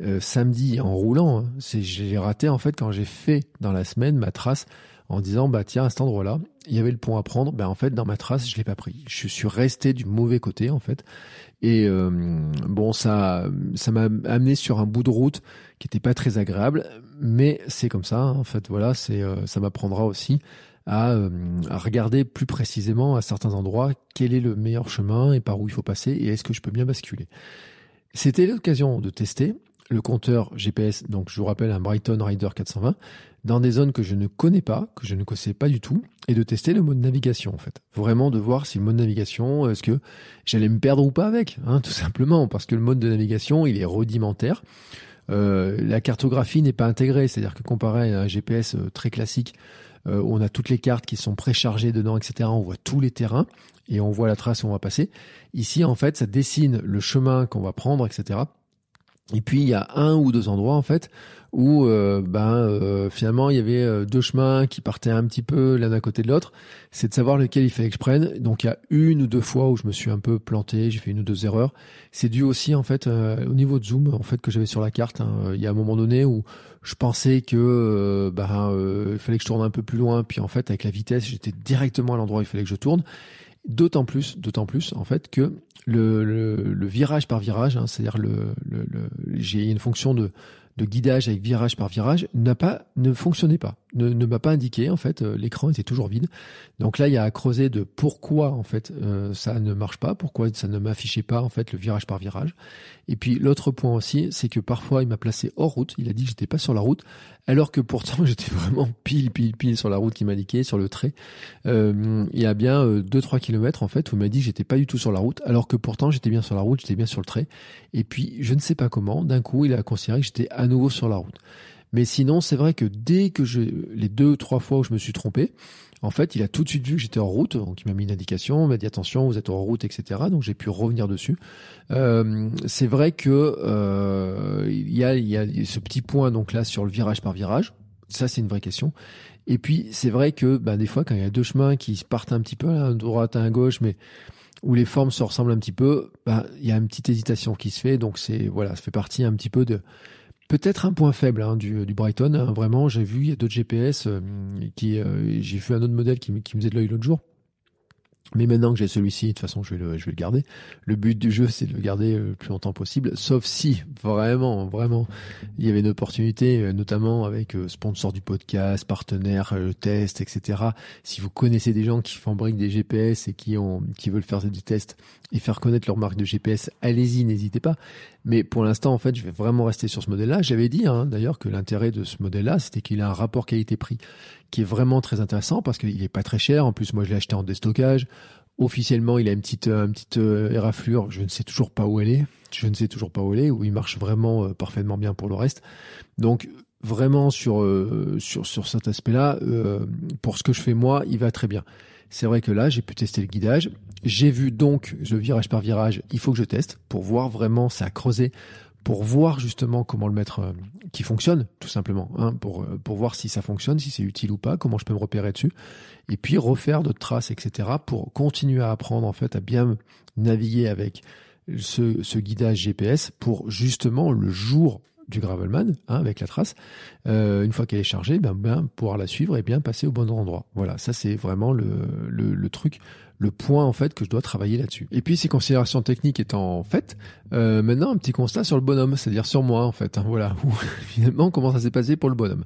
euh, samedi en roulant. Hein. C'est j'ai raté en fait quand j'ai fait dans la semaine ma trace en disant bah tiens à cet endroit-là il y avait le pont à prendre. Ben en fait dans ma trace je l'ai pas pris. Je suis resté du mauvais côté en fait. Et euh, bon ça ça m'a amené sur un bout de route qui était pas très agréable, mais c'est comme ça. Hein. En fait voilà c'est euh, ça m'apprendra aussi à, à, regarder plus précisément à certains endroits quel est le meilleur chemin et par où il faut passer et est-ce que je peux bien basculer. C'était l'occasion de tester le compteur GPS, donc je vous rappelle un Brighton Rider 420, dans des zones que je ne connais pas, que je ne connaissais pas du tout, et de tester le mode navigation en fait. Vraiment de voir si le mode navigation, est-ce que j'allais me perdre ou pas avec, hein, tout simplement, parce que le mode de navigation, il est rudimentaire. la cartographie n'est pas intégrée, c'est-à-dire que comparé à un GPS très classique, où on a toutes les cartes qui sont préchargées dedans, etc. On voit tous les terrains et on voit la trace où on va passer. Ici, en fait, ça dessine le chemin qu'on va prendre, etc. Et puis il y a un ou deux endroits en fait où euh, ben euh, finalement il y avait euh, deux chemins qui partaient un petit peu l'un à côté de l'autre. C'est de savoir lequel il fallait que je prenne. Donc il y a une ou deux fois où je me suis un peu planté, j'ai fait une ou deux erreurs. C'est dû aussi en fait au niveau de zoom en fait que j'avais sur la carte. Hein. Il y a un moment donné où je pensais que ben il fallait que je tourne un peu plus loin, puis en fait avec la vitesse j'étais directement à l'endroit où il fallait que je tourne. D'autant plus, d'autant plus en fait que le, le, virage par virage, hein, c'est-à-dire le, le, j'ai une fonction de de guidage avec virage par virage n'a pas ne fonctionnait pas, ne, ne m'a pas indiqué en fait. Euh, l'écran était toujours vide. Donc là, il y a à creuser de pourquoi en fait euh, ça ne marche pas, pourquoi ça ne m'affichait pas en fait le virage par virage. Et puis l'autre point aussi, c'est que parfois il m'a placé hors route. Il a dit que j'étais pas sur la route, alors que pourtant j'étais vraiment pile pile pile sur la route qui m'indiquait sur le trait. Euh, il y a bien 2-3 kilomètres en fait où il m'a dit que j'étais pas du tout sur la route, alors que pourtant j'étais bien sur la route, j'étais bien sur le trait. Et puis je ne sais pas comment, d'un coup il a considéré que j'étais à nouveau sur la route. Mais sinon, c'est vrai que dès que je, les deux, trois fois où je me suis trompé, en fait, il a tout de suite vu que j'étais en route, donc il m'a mis une indication, il m'a dit attention, vous êtes en route, etc. Donc j'ai pu revenir dessus. Euh, c'est vrai que euh, il, y a, il y a ce petit point donc là sur le virage par virage. Ça, c'est une vraie question. Et puis c'est vrai que ben, des fois, quand il y a deux chemins qui partent un petit peu à droite, à gauche, mais où les formes se ressemblent un petit peu, ben, il y a une petite hésitation qui se fait. Donc c'est voilà, ça fait partie un petit peu de Peut-être un point faible hein, du, du, Brighton. Hein, vraiment, j'ai vu, il d'autres GPS euh, qui, euh, j'ai vu un autre modèle qui, qui me faisait de l'œil l'autre jour. Mais maintenant que j'ai celui-ci, de toute façon, je vais le, je vais le garder. Le but du jeu, c'est de le garder le plus longtemps possible, sauf si vraiment, vraiment, il y avait une opportunité, euh, notamment avec sponsor du podcast, partenaire, test, etc. Si vous connaissez des gens qui fabriquent des GPS et qui ont, qui veulent faire des tests et faire connaître leur marque de GPS, allez-y, n'hésitez pas. Mais pour l'instant, en fait, je vais vraiment rester sur ce modèle-là. J'avais dit hein, d'ailleurs que l'intérêt de ce modèle-là, c'était qu'il a un rapport qualité-prix qui est vraiment très intéressant parce qu'il est pas très cher. En plus, moi, je l'ai acheté en déstockage. Officiellement, il a une petite, une petite euh, éraflure. Je ne sais toujours pas où elle est. Je ne sais toujours pas où elle est. Où il marche vraiment euh, parfaitement bien pour le reste. Donc, vraiment sur euh, sur sur cet aspect-là, pour ce que je fais moi, il va très bien. C'est vrai que là, j'ai pu tester le guidage. J'ai vu donc le virage par virage. Il faut que je teste pour voir vraiment ça a creusé, pour voir justement comment le mettre euh, qui fonctionne, tout simplement, hein, pour euh, pour voir si ça fonctionne, si c'est utile ou pas, comment je peux me repérer dessus, et puis refaire d'autres traces, etc. pour continuer à apprendre en fait à bien naviguer avec ce guidage GPS pour justement le jour du Gravelman hein, avec la trace. Euh, une fois qu'elle est chargée, ben, ben, pouvoir la suivre et bien passer au bon endroit. Voilà, ça c'est vraiment le, le, le, truc, le point en fait que je dois travailler là-dessus. Et puis ces considérations techniques étant faites, euh, maintenant un petit constat sur le bonhomme, c'est-à-dire sur moi en fait. Hein, voilà, finalement comment ça s'est passé pour le bonhomme.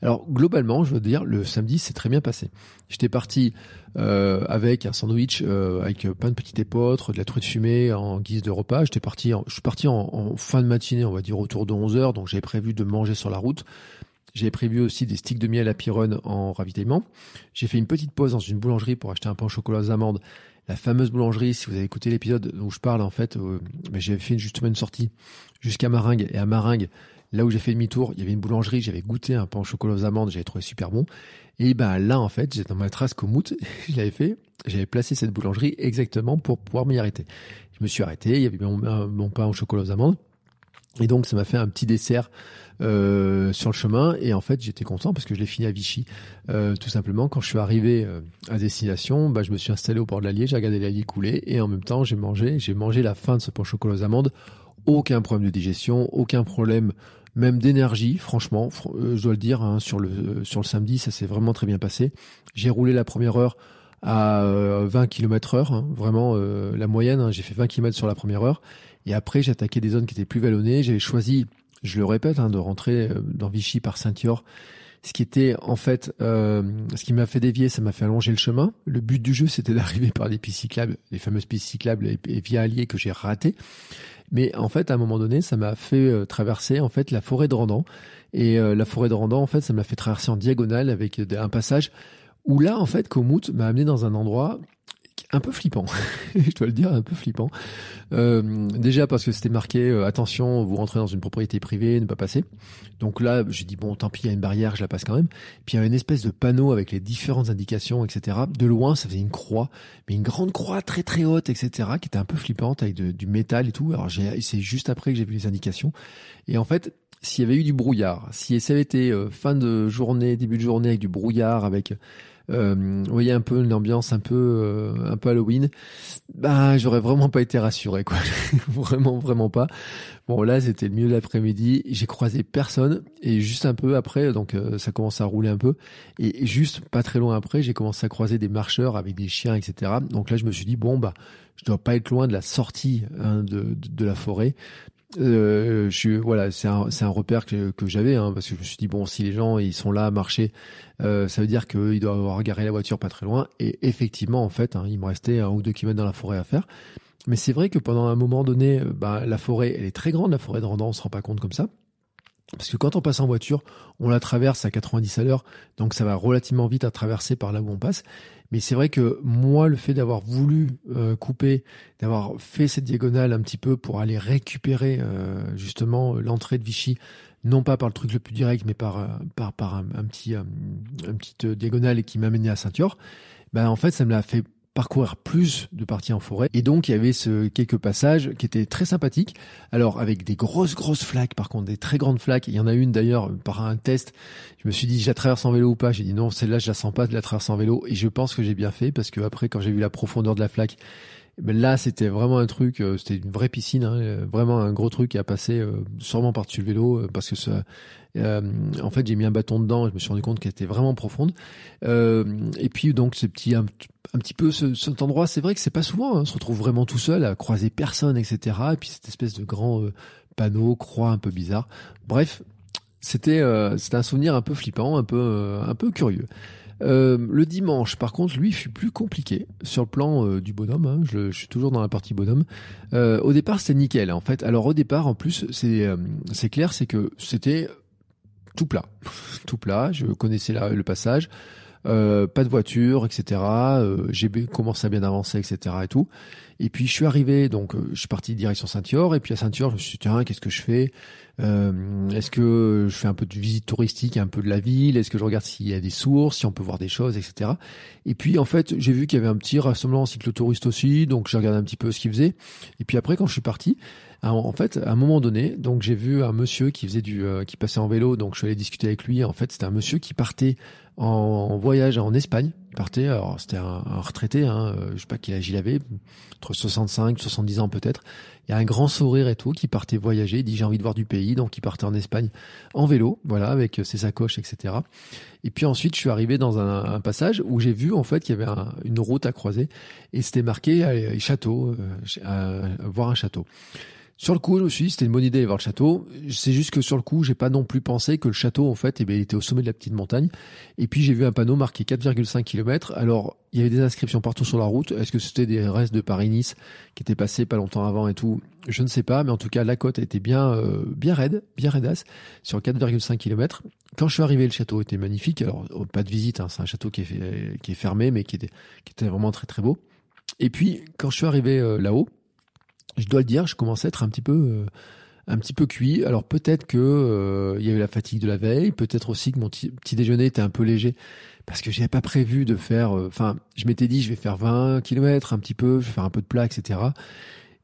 Alors globalement, je veux dire, le samedi s'est très bien passé. J'étais parti euh, avec un sandwich euh, avec plein de petites épeautres, de la truite fumée en guise de repas. J'étais parti, je suis parti en, fin de matinée, on va dire autour de 11 heures, donc j'avais prévu de manger sur la route. J'avais prévu aussi des sticks de miel à Pironne en ravitaillement. J'ai fait une petite pause dans une boulangerie pour acheter un pain au chocolat aux amandes. La fameuse boulangerie, si vous avez écouté l'épisode où je parle en fait, euh, j'avais fait justement une sortie jusqu'à Maringue et à Maringue, Là où j'ai fait demi-tour, il y avait une boulangerie, j'avais goûté un pain au chocolat aux amandes, j'avais trouvé super bon. Et ben là, en fait, j'étais dans ma trace Komoot, je l'avais fait, j'avais placé cette boulangerie exactement pour pouvoir m'y arrêter. Je me suis arrêté, il y avait mon, pain au chocolat aux amandes. Et donc ça m'a fait un petit dessert euh, sur le chemin et en fait j'étais content parce que je l'ai fini à Vichy. Euh, tout simplement quand je suis arrivé euh, à destination, bah, je me suis installé au bord de l'Allier, j'ai regardé l'Allier couler et en même temps j'ai mangé, j'ai mangé la fin de ce pain chocolat aux amandes. Aucun problème de digestion, aucun problème même d'énergie, franchement, euh, je dois le dire, hein, sur, le, euh, sur le samedi, ça s'est vraiment très bien passé. J'ai roulé la première heure à 20 km heure, hein, vraiment la moyenne, hein, j'ai fait 20 km sur la première heure, et après j'ai attaqué des zones qui étaient plus vallonnées, j'avais choisi, je le répète, de rentrer dans Vichy par Saint-Yor, ce qui était en fait, ce qui m'a fait dévier, ça m'a fait allonger le chemin. Le but du jeu, c'était d'arriver par des pistes cyclables, les fameuses pistes cyclables et, via Allier que j'ai raté. Mais en fait, à un moment donné, ça m'a fait euh, traverser en fait la forêt de Randan. Et euh, la forêt de Randan, en fait, ça m'a fait traverser en diagonale avec un passage où là, en fait, Komoot m'a amené dans un endroit un peu flippant, je dois le dire, un peu flippant. Euh, déjà parce que c'était marqué euh, attention, vous rentrez dans une propriété privée, ne pas passer. Donc là, j'ai dit bon, tant pis, il y a une barrière, je la passe quand même. Puis il y avait une espèce de panneau avec les différentes indications, etc. De loin, ça faisait une croix, mais une grande croix très très haute, etc. Qui était un peu flippante avec du métal et tout. Alors c'est juste après que j'ai vu les indications. Et en fait, s'il y avait eu du brouillard, si ça avait été euh, fin de journée, début de journée avec du brouillard, avec vous voyez un peu une ambiance un peu euh, un peu Halloween, bah j'aurais vraiment pas été rassuré quoi, vraiment vraiment pas. Bon là c'était le milieu de l'après-midi, j'ai croisé personne. Et juste un peu après donc euh, ça commence à rouler un peu. Et, juste pas très loin après j'ai commencé à croiser des marcheurs avec des chiens etc. Donc là je me suis dit bon bah je dois pas être loin de la sortie hein, de, de la forêt euh, je voilà, c'est un, un repère que, que j'avais, hein, parce que je me suis dit bon, si les gens ils sont là à marcher, euh, ça veut dire qu'ils doivent avoir garé la voiture pas très loin. Et effectivement, en fait, hein, il me restait un ou deux kilomètres dans la forêt à faire. Mais c'est vrai que pendant un moment donné, euh, bah, la forêt, elle est très grande, la forêt de Randan, on se rend pas compte comme ça. Parce que quand on passe en voiture, on la traverse à 90 à l'heure, donc ça va relativement vite à traverser par là où on passe. Mais c'est vrai que moi, le fait d'avoir voulu euh, couper, d'avoir fait cette diagonale un petit peu pour aller récupérer euh, justement l'entrée de Vichy, non pas par le truc le plus direct, mais par euh, par un, petit un, un petite diagonale qui m'amenait à Saint-Yor, ben en fait, ça me l'a fait parcourir plus de parties en forêt. Et donc, il y avait ce quelques passages qui étaient très sympathiques. Alors, avec des grosses, grosses flaques, par contre, des très grandes flaques. Il y en a une d'ailleurs, par un test. Je me suis dit, je la traverse en vélo ou pas? J'ai dit non, celle-là, je la sens pas de la traverser en vélo. Et je pense que j'ai bien fait parce que après, quand j'ai vu la profondeur de la flaque, là, c'était vraiment un truc, euh, c'était une vraie piscine, hein, euh, vraiment un gros truc à passer euh, sûrement par-dessus le vélo, parce que ça, en fait, j'ai mis un bâton dedans, et je me suis rendu compte qu'elle était vraiment profonde. et puis donc, ce petit, un, petit peu ce, cet endroit, c'est vrai que c'est pas souvent, hein, on se retrouve vraiment tout seul à croiser personne, etc. Et puis cette espèce de grand panneau, croix un peu bizarre. Bref, c'était, c'était un souvenir un peu flippant, un peu, un peu curieux. Euh, le dimanche, par contre, lui, fut plus compliqué sur le plan euh, du bonhomme. Hein, je, je, suis toujours dans la partie bonhomme. Euh, au départ, c'était nickel, en fait. Alors au départ, en plus, c'est c'est clair, c'est que c'était tout plat, tout plat. Je connaissais la, le passage. Pas de voiture, etc. j'ai commencé à bien avancer, etc. et tout. Et puis je suis arrivé, donc je suis parti direction Saint-Yor, et puis à Saint-Yor, je me suis dit tiens, qu'est-ce que je fais? Euh, est-ce que je fais un peu de visite touristique, un peu de la ville? Est-ce que je regarde s'il y a des sources, si on peut voir des choses, etc. Et puis en fait, j'ai vu qu'il y avait un petit rassemblement cyclotouriste aussi, donc j'ai regardé un petit peu ce qu'ils faisaient. Et puis après, quand je suis parti, en fait, à un moment donné, donc j'ai vu un monsieur qui faisait du, euh, qui passait en vélo, donc je suis allé discuter avec lui. En fait, c'était un monsieur qui partait en, voyage en Espagne. Il partait, alors c'était un, retraité, hein, euh, je sais pas quel âge il avait, entre 65, 70 ans peut-être. Il y a un grand sourire et tout, qui partait voyager. Il dit j'ai envie de voir du pays, donc il partait en Espagne en vélo, voilà, avec ses sacoches, etc. Et puis ensuite, je suis arrivé dans un, un passage où j'ai vu en fait qu'il y avait une route à croiser et c'était marqué euh, château, euh, voir un château. Sur le coup, je me suis dit c'était une bonne idée d'aller voir le château. C'est juste que sur le coup, j'ai pas non plus pensé que le château, en fait, eh bien, il était au sommet de la petite montagne. Et puis j'ai vu un panneau marqué 4,5 km. Alors, il y avait des inscriptions partout sur la route. Est-ce que c'était des restes de Paris-Nice qui étaient passés pas longtemps avant et tout? Je ne sais pas, mais en tout cas, la côte était bien, euh, bien raide, bien raidasse, sur 4,5 km. Quand je suis arrivé, le château était magnifique. Alors, oh, pas de visite, hein, c'est un château qui est, fermé, mais qui était, qui était vraiment très très beau. Et puis, quand je suis arrivé euh, là-haut, je dois le dire, je commençais à être un petit peu euh, un petit peu cuit. Alors peut-être que euh, il y avait la fatigue de la veille, peut-être aussi que mon petit déjeuner était un peu léger parce que j'avais pas prévu de faire. Euh, enfin, je m'étais dit je vais faire 20 km un petit peu, je vais faire un peu de plat, etc.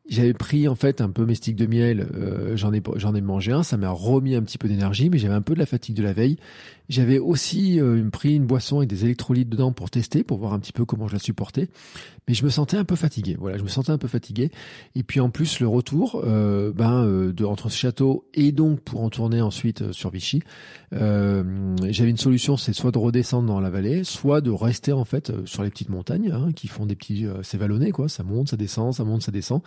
J'avais pris en fait un peu mes sticks de miel, j'en ai j'en ai mangé un, ça m'a remis un petit peu d'énergie, mais j'avais un peu de la fatigue de la veille. J'avais aussi pris une boisson avec des électrolytes dedans pour tester, pour voir un petit peu comment je la supportais mais je me sentais un peu fatigué. Voilà, je me sentais un peu fatigué. Et puis en plus le retour, euh, ben euh, de entre ce château et donc pour en tourner ensuite euh, sur Vichy, euh, j'avais une solution, c'est soit de redescendre dans la vallée, soit de rester en fait sur les petites montagnes hein, qui font des petits, c'est vallonné quoi, ça monte, ça descend, ça monte, ça descend.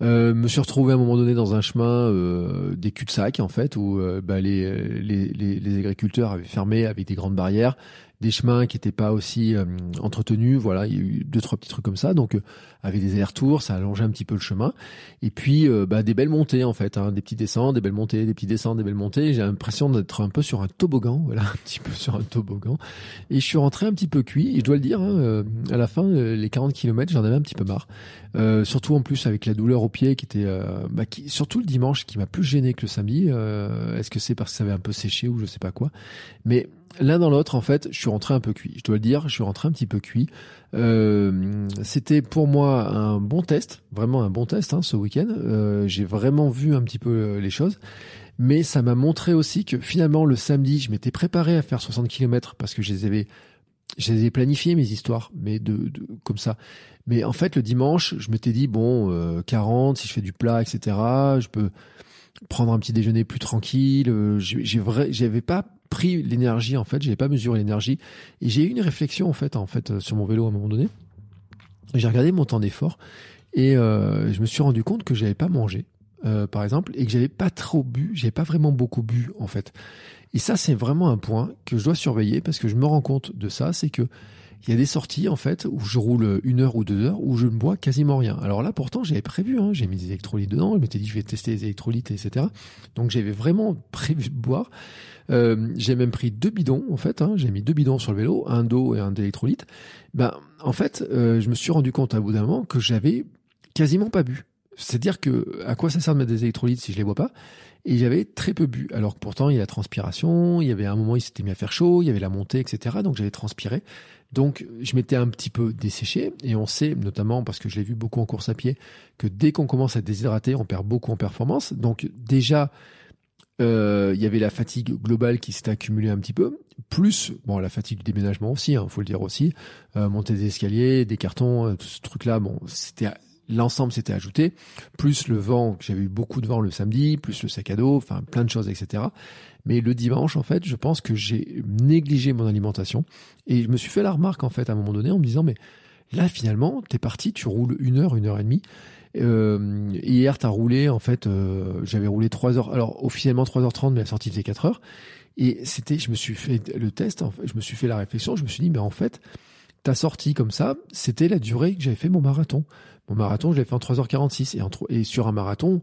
me suis retrouvé à un moment donné dans un chemin des cul-de-sac en fait où ben, les, les, les, les agriculteurs avaient fermé avec des grandes barrières des chemins qui n'étaient pas aussi euh, entretenus. Voilà, il y a eu deux trois petits trucs comme ça. Donc, euh, avec des allers-retours, ça allongeait un petit peu le chemin. Et puis, euh, bah, des belles montées en fait, hein, des petits descentes, des belles montées, des petits descentes, des belles montées. J'ai l'impression d'être un peu sur un toboggan, voilà, un petit peu sur un toboggan. Et je suis rentré un petit peu cuit. Et je dois le dire, hein, à la fin, les 40 km, j'en avais un petit peu marre. surtout en plus avec la douleur au pied qui était, bah, qui, surtout le dimanche, qui m'a plus gêné que le samedi. Est-ce que c'est parce que ça avait un peu séché ou je sais pas quoi Mais l'un dans l'autre, en fait, je suis rentré un peu cuit. Je dois le dire, je suis rentré un petit peu cuit. Euh, c'était pour moi un bon test, vraiment un bon test hein, ce week-end. Euh, j'ai vraiment vu un petit peu euh, les choses. Mais ça m'a montré aussi que finalement le samedi, je m'étais préparé à faire 60 km parce que je les avais, je les mes histoires, mais de, de comme ça. Mais en fait le dimanche, je m'étais dit bon, euh, 40 si je fais du plat, etc. Je peux prendre un petit déjeuner plus tranquille. J'ai vrai, j'avais pas pris l'énergie en fait, j'avais pas mesuré l'énergie et j'ai eu une réflexion en fait en fait euh, sur mon vélo à un moment donné. J'ai regardé mon temps d'effort et euh, je me suis rendu compte que j'avais pas mangé euh, par exemple et que j'avais pas trop bu, j'avais pas vraiment beaucoup bu en fait. Et ça c'est vraiment un point que je dois surveiller parce que je me rends compte de ça, c'est que il y a des sorties en fait où je roule une heure ou deux heures où je ne bois quasiment rien. Alors là pourtant j'avais prévu, hein, j'ai mis des électrolytes dedans, je m'étais dit je vais tester les électrolytes, etc. Donc j'avais vraiment prévu de boire. Euh, j'ai même pris deux bidons en fait. Hein, j'ai mis deux bidons sur le vélo, un d'eau et un d'électrolyte. Ben en fait, euh, je me suis rendu compte à bout d'un moment que j'avais quasiment pas bu. C'est-à-dire que à quoi ça sert de mettre des électrolytes si je les bois pas? Et j'avais très peu bu. Alors que pourtant il y a la transpiration, il y avait un moment il s'était mis à faire chaud, il y avait la montée, etc. Donc j'avais transpiré. Donc je m'étais un petit peu desséché et on sait notamment parce que je l'ai vu beaucoup en course à pied que dès qu'on commence à déshydrater, on perd beaucoup en performance. Donc déjà euh, il y avait la fatigue globale qui s'était accumulée un petit peu, plus la fatigue du déménagement aussi, il hein, faut le dire aussi, euh, monter des escaliers, des cartons, euh, tout ce truc-là, bon c'était l'ensemble s'était ajouté, plus le vent, j'avais eu beaucoup de vent le samedi, plus le sac à dos, enfin plein de choses, etc. Mais le dimanche, en fait, je pense que j'ai négligé mon alimentation et je me suis fait la remarque en fait à un moment donné en me disant mais là finalement t'es parti, tu roules une heure, une heure et demie euh, hier, tu as roulé, en fait, euh, j'avais roulé 3 heures, alors officiellement 3h30, mais la sortie faisait 4 heures. Et c'était, je me suis fait le test, je me suis fait la réflexion, je me suis dit, mais en fait, ta sortie comme ça, c'était la durée que j'avais fait mon marathon. Mon marathon, je l'ai fait en 3h46. Et, et sur un marathon,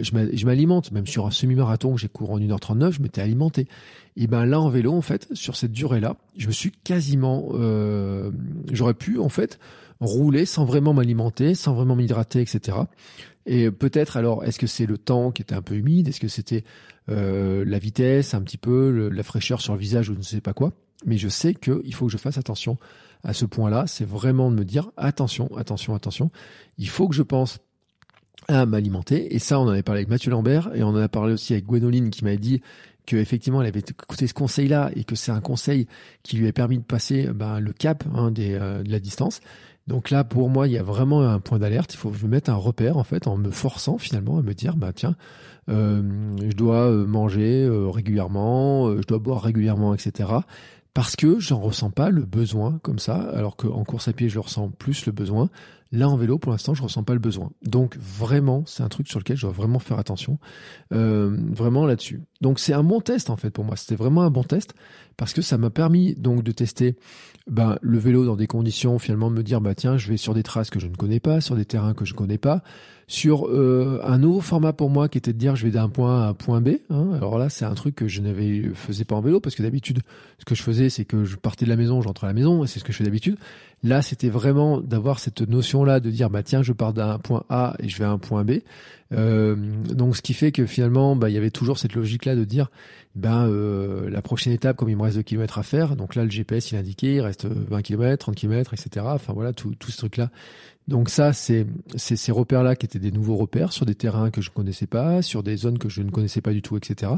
je m'alimente. Même sur un semi-marathon que j'ai couru en 1h39, je m'étais alimenté. Et ben là, en vélo, en fait, sur cette durée-là, je me suis quasiment... Euh, J'aurais pu, en fait, rouler sans vraiment m'alimenter, sans vraiment m'hydrater, etc. Et peut-être alors, est-ce que c'est le temps qui était un peu humide? Est-ce que c'était euh, la vitesse, un petit peu, la fraîcheur sur le visage ou je ne sais pas quoi? Mais je sais qu'il faut que je fasse attention à ce point-là. C'est vraiment de me dire attention, attention, attention. Il faut que je pense à m'alimenter. Et ça, on en avait parlé avec Mathieu Lambert et on en a parlé aussi avec Gwénoline qui m'avait dit qu'effectivement elle avait écouté ce conseil-là et que c'est un conseil qui lui a permis de passer ben, le cap hein, des, euh, de la distance. Donc là, pour moi, il y a vraiment un point d'alerte. Il faut que je me mette un repère, en fait, en me forçant finalement à me dire, bah tiens, euh, je dois euh, manger euh, régulièrement, je dois boire régulièrement, etc. Parce que j'en ressens pas le besoin comme ça, alors qu'en course à pied, je ressens plus le besoin. Là, en vélo, pour l'instant, je ressens pas le besoin. Donc, vraiment, c'est un truc sur lequel je dois vraiment faire attention, vraiment là-dessus. Donc, c'est un bon test en fait pour moi. C'était vraiment un bon test parce que ça m'a permis donc de tester ben, le vélo dans des conditions finalement de me dire bah tiens je vais sur des traces que je ne connais pas, sur des terrains que je ne connais pas, sur euh, un nouveau format pour moi qui était de dire je vais d'un point A à un point B. Hein. Alors là c'est un truc que je n'avais faisais pas en vélo parce que d'habitude ce que je faisais c'est que je partais de la maison, j'entrais à la maison et c'est ce que je fais d'habitude. Là c'était vraiment d'avoir cette notion là de dire bah tiens je pars d'un point A et je vais à un point B. Euh, donc ce qui fait que finalement bah il y avait toujours cette logique là de dire ben euh, la prochaine étape, comme il me reste 2 km à faire, donc là le GPS il indiquait, il reste 20 km, 30 km, etc. Enfin voilà, tout, tout ce truc-là. Donc ça, c'est ces repères-là qui étaient des nouveaux repères sur des terrains que je ne connaissais pas, sur des zones que je ne connaissais pas du tout, etc.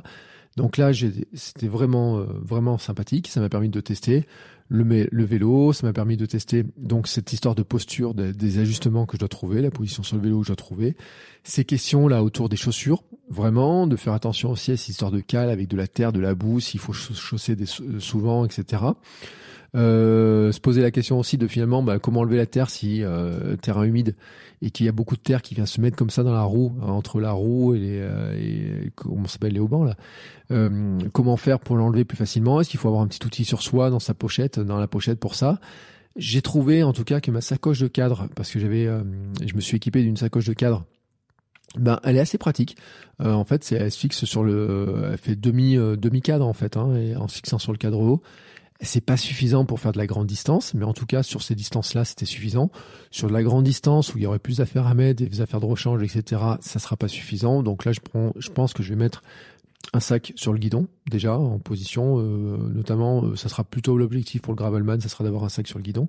Donc là, c'était vraiment euh, vraiment sympathique. Ça m'a permis de tester le, le vélo, ça m'a permis de tester donc cette histoire de posture, des ajustements que je dois trouver, la position sur le vélo que je dois trouver, ces questions là autour des chaussures, vraiment de faire attention aussi à cette histoire de cale avec de la terre, de la boue, s'il faut chausser des, souvent, etc. Euh, se poser la question aussi de finalement bah, comment enlever la terre si euh, terrain humide et qu'il y a beaucoup de terre qui vient se mettre comme ça dans la roue hein, entre la roue et les euh, et, comment s'appelle les haubans là. Euh, comment faire pour l'enlever plus facilement? Est-ce qu'il faut avoir un petit outil sur soi dans sa pochette, dans la pochette pour ça? J'ai trouvé en tout cas que ma sacoche de cadre, parce que j'avais, je me suis équipé d'une sacoche de cadre ben, elle est assez pratique. Euh, en fait, c'est, elle se fixe sur le, elle fait demi euh, demi cadre en fait, hein, et en se fixant sur le cadre haut. C'est pas suffisant pour faire de la grande distance, mais en tout cas sur ces distances-là, c'était suffisant. Sur de la grande distance où il y aurait plus d'affaires à mettre, des affaires de rechange, etc., ça sera pas suffisant. Donc là, je prends, je pense que je vais mettre un sac sur le guidon déjà en position euh, notamment euh, ça sera plutôt l'objectif pour le gravelman ça sera d'avoir un sac sur le guidon.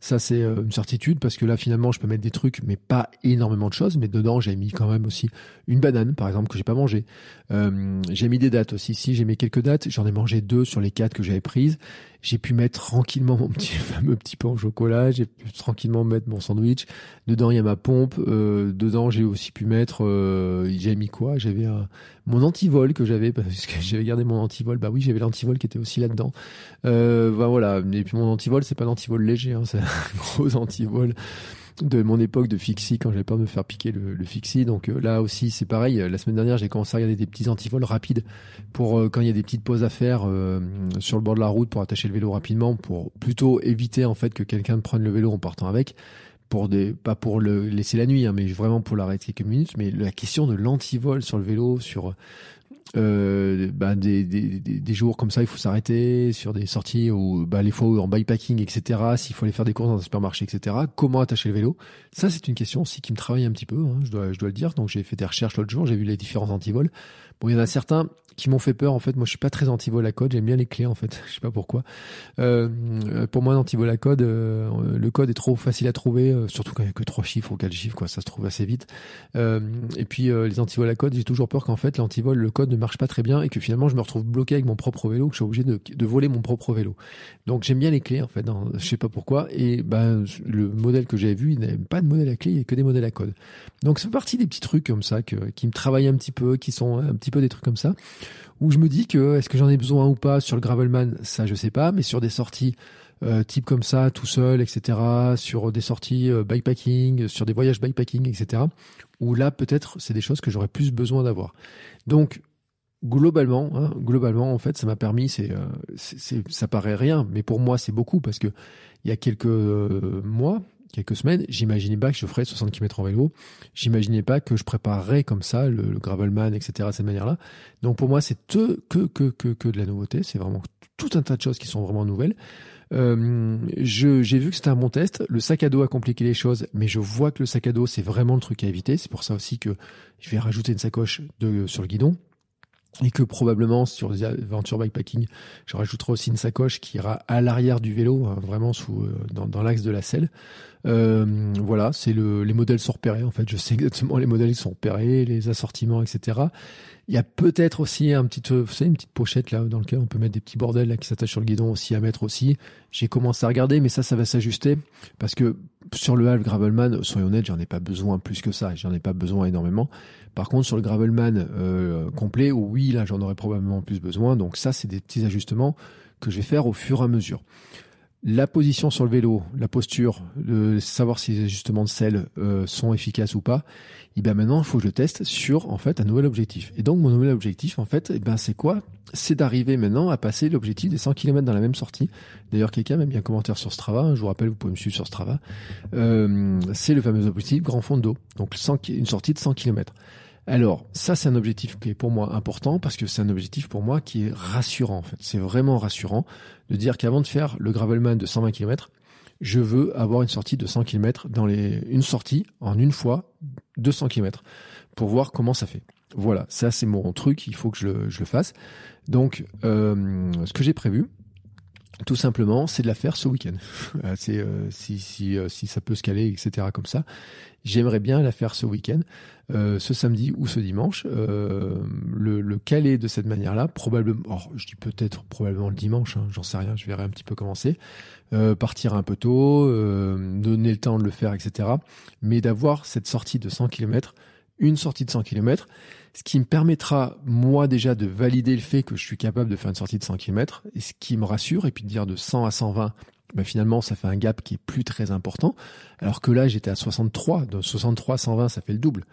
Ça c'est euh, une certitude parce que là finalement je peux mettre des trucs mais pas énormément de choses mais dedans j'ai mis quand même aussi une banane par exemple que j'ai pas mangé j'ai mis des dates aussi. Si j'ai mis quelques dates j'en ai mangé deux sur les quatre que j'avais prises. J'ai pu mettre tranquillement mon petit fameux petit pain au chocolat, j'ai pu tranquillement mettre mon sandwich. Dedans il y a ma pompe, dedans j'ai aussi pu mettre, j'ai mis quoi? J'avais mon antivol que j'avais parce que j'avais gardé mon antivol. Bah oui, j'avais l'antivol qui était aussi là-dedans. Euh, bah voilà. Et puis mon antivol, c'est pas l'antivol léger, hein, c'est un gros antivol de mon époque de fixie quand j'avais peur de me faire piquer le, fixie. Donc euh, là aussi, c'est pareil. La semaine dernière, j'ai commencé à regarder des petits antivols rapides pour euh, quand il y a des petites pauses à faire euh, sur le bord de la route pour attacher le vélo rapidement, pour plutôt éviter en fait que quelqu'un prenne le vélo en partant avec. Pas pour le laisser la nuit, hein, mais vraiment pour l'arrêter quelques minutes. Mais la question de l'antivol sur le vélo, sur euh, bah, des, des, des, jours comme ça, il faut s'arrêter sur des sorties ou bah, les fois où en bikepacking, etc. S'il faut aller faire des courses dans un supermarché, etc. Comment attacher le vélo? Ça, c'est une question aussi qui me travaille un petit peu. Hein, je dois, je dois le dire. Donc, j'ai fait des recherches l'autre jour. J'ai vu les différents antivols. Bon, il y en a certains qui m'ont fait peur. En fait, moi, je suis pas très anti-vol à code. J'aime bien les clés, en fait. Je sais pas pourquoi. Euh, pour moi, l'anti-vol à code, euh, le code est trop facile à trouver, euh, surtout quand il n'y a que trois chiffres ou quatre chiffres, quoi. Ça se trouve assez vite. Euh, et puis, les anti-vol à code, j'ai toujours peur qu'en fait, l'anti-vol, le code ne marche pas très bien et que finalement, je me retrouve bloqué avec mon propre vélo, que je suis obligé de, de voler mon propre vélo. Donc, j'aime bien les clés, en fait. Dans, je sais pas pourquoi. Et ben, le modèle que j'avais vu, il n'avait pas de modèle à clé, il n'y a que des modèles à code. Donc, c'est partie des petits trucs comme ça que, qui me travaillent un petit peu, qui sont un petit peu des trucs comme ça où je me dis que est-ce que j'en ai besoin ou pas sur le gravelman, ça je sais pas, mais sur des sorties euh, type comme ça, tout seul, etc., sur des sorties euh, bikepacking, sur des voyages bikepacking, etc., où là peut-être c'est des choses que j'aurais plus besoin d'avoir. Donc globalement, hein, globalement en fait, ça m'a permis, c'est, euh, c'est, ça paraît rien, mais pour moi c'est beaucoup parce que il y a quelques euh, mois, quelques semaines, j'imaginais pas que je ferais 60 km en vélo. J'imaginais pas que je préparerais comme ça le, gravelman, etc. de cette manière-là. Donc pour moi, c'est que, que, que, que de la nouveauté. C'est vraiment tout un tas de choses qui sont vraiment nouvelles. Euh, j'ai vu que c'était un bon test. Le sac à dos a compliqué les choses, mais je vois que le sac à dos, c'est vraiment le truc à éviter. C'est pour ça aussi que je vais rajouter une sacoche de, sur le guidon et que probablement sur des aventures bikepacking, je rajouterai aussi une sacoche qui ira à l'arrière du vélo, hein, vraiment sous euh, dans, dans l'axe de la selle. Euh, voilà, c'est le les modèles sont repérés en fait. Je sais exactement les modèles qui sont repérés, les assortiments, etc. Il y a peut-être aussi un petit, vous savez, une petite pochette là dans lequel on peut mettre des petits bordels là qui s'attachent sur le guidon aussi à mettre aussi. J'ai commencé à regarder, mais ça, ça va s'ajuster parce que sur le Half Gravelman, soyons honnêtes, j'en ai pas besoin plus que ça. J'en ai pas besoin énormément. Par contre, sur le Gravelman euh, complet, oui, là, j'en aurais probablement plus besoin. Donc ça, c'est des petits ajustements que je vais faire au fur et à mesure la position sur le vélo, la posture, de savoir si les ajustements de selle euh, sont efficaces ou pas, et eh bien maintenant il faut que je teste sur en fait un nouvel objectif. Et donc mon nouvel objectif en fait, eh ben c'est quoi? C'est d'arriver maintenant à passer l'objectif des 100 km dans la même sortie. D'ailleurs quelqu'un m'a mis un commentaire sur Strava, je vous rappelle vous pouvez me suivre sur Strava. Euh, c'est le fameux objectif grand fond de dos, donc une sortie de 100 km. Alors, ça, c'est un objectif qui est pour moi important parce que c'est un objectif pour moi qui est rassurant, en fait. C'est vraiment rassurant de dire qu'avant de faire le gravelman de 120 km, je veux avoir une sortie de 100 km dans les, une sortie en une fois de 100 km pour voir comment ça fait. Voilà, ça c'est mon truc, il faut que je le, je le fasse. Donc, euh, ce que j'ai prévu, tout simplement, c'est de la faire ce week-end. Euh, c'est euh, si si euh, si ça peut se caler, etc. Comme ça, j'aimerais bien la faire ce week-end, ce samedi ou ce dimanche. le, le caler de cette manière-là, probablement. Oh, je dis peut-être probablement le dimanche. Hein, J'en sais rien. Je verrai un petit peu commencer. partir un peu tôt, donner le temps de le faire, etc. Mais d'avoir cette sortie de 100 km une sortie de 100 km, ce qui me permettra, moi déjà, de valider le fait que je suis capable de faire une sortie de 100 km, et ce qui me rassure, et puis de dire de 100 à 120, ben finalement, ça fait un gap qui est plus très important, alors que là, j'étais à 63, de 63 à 120, ça fait le double.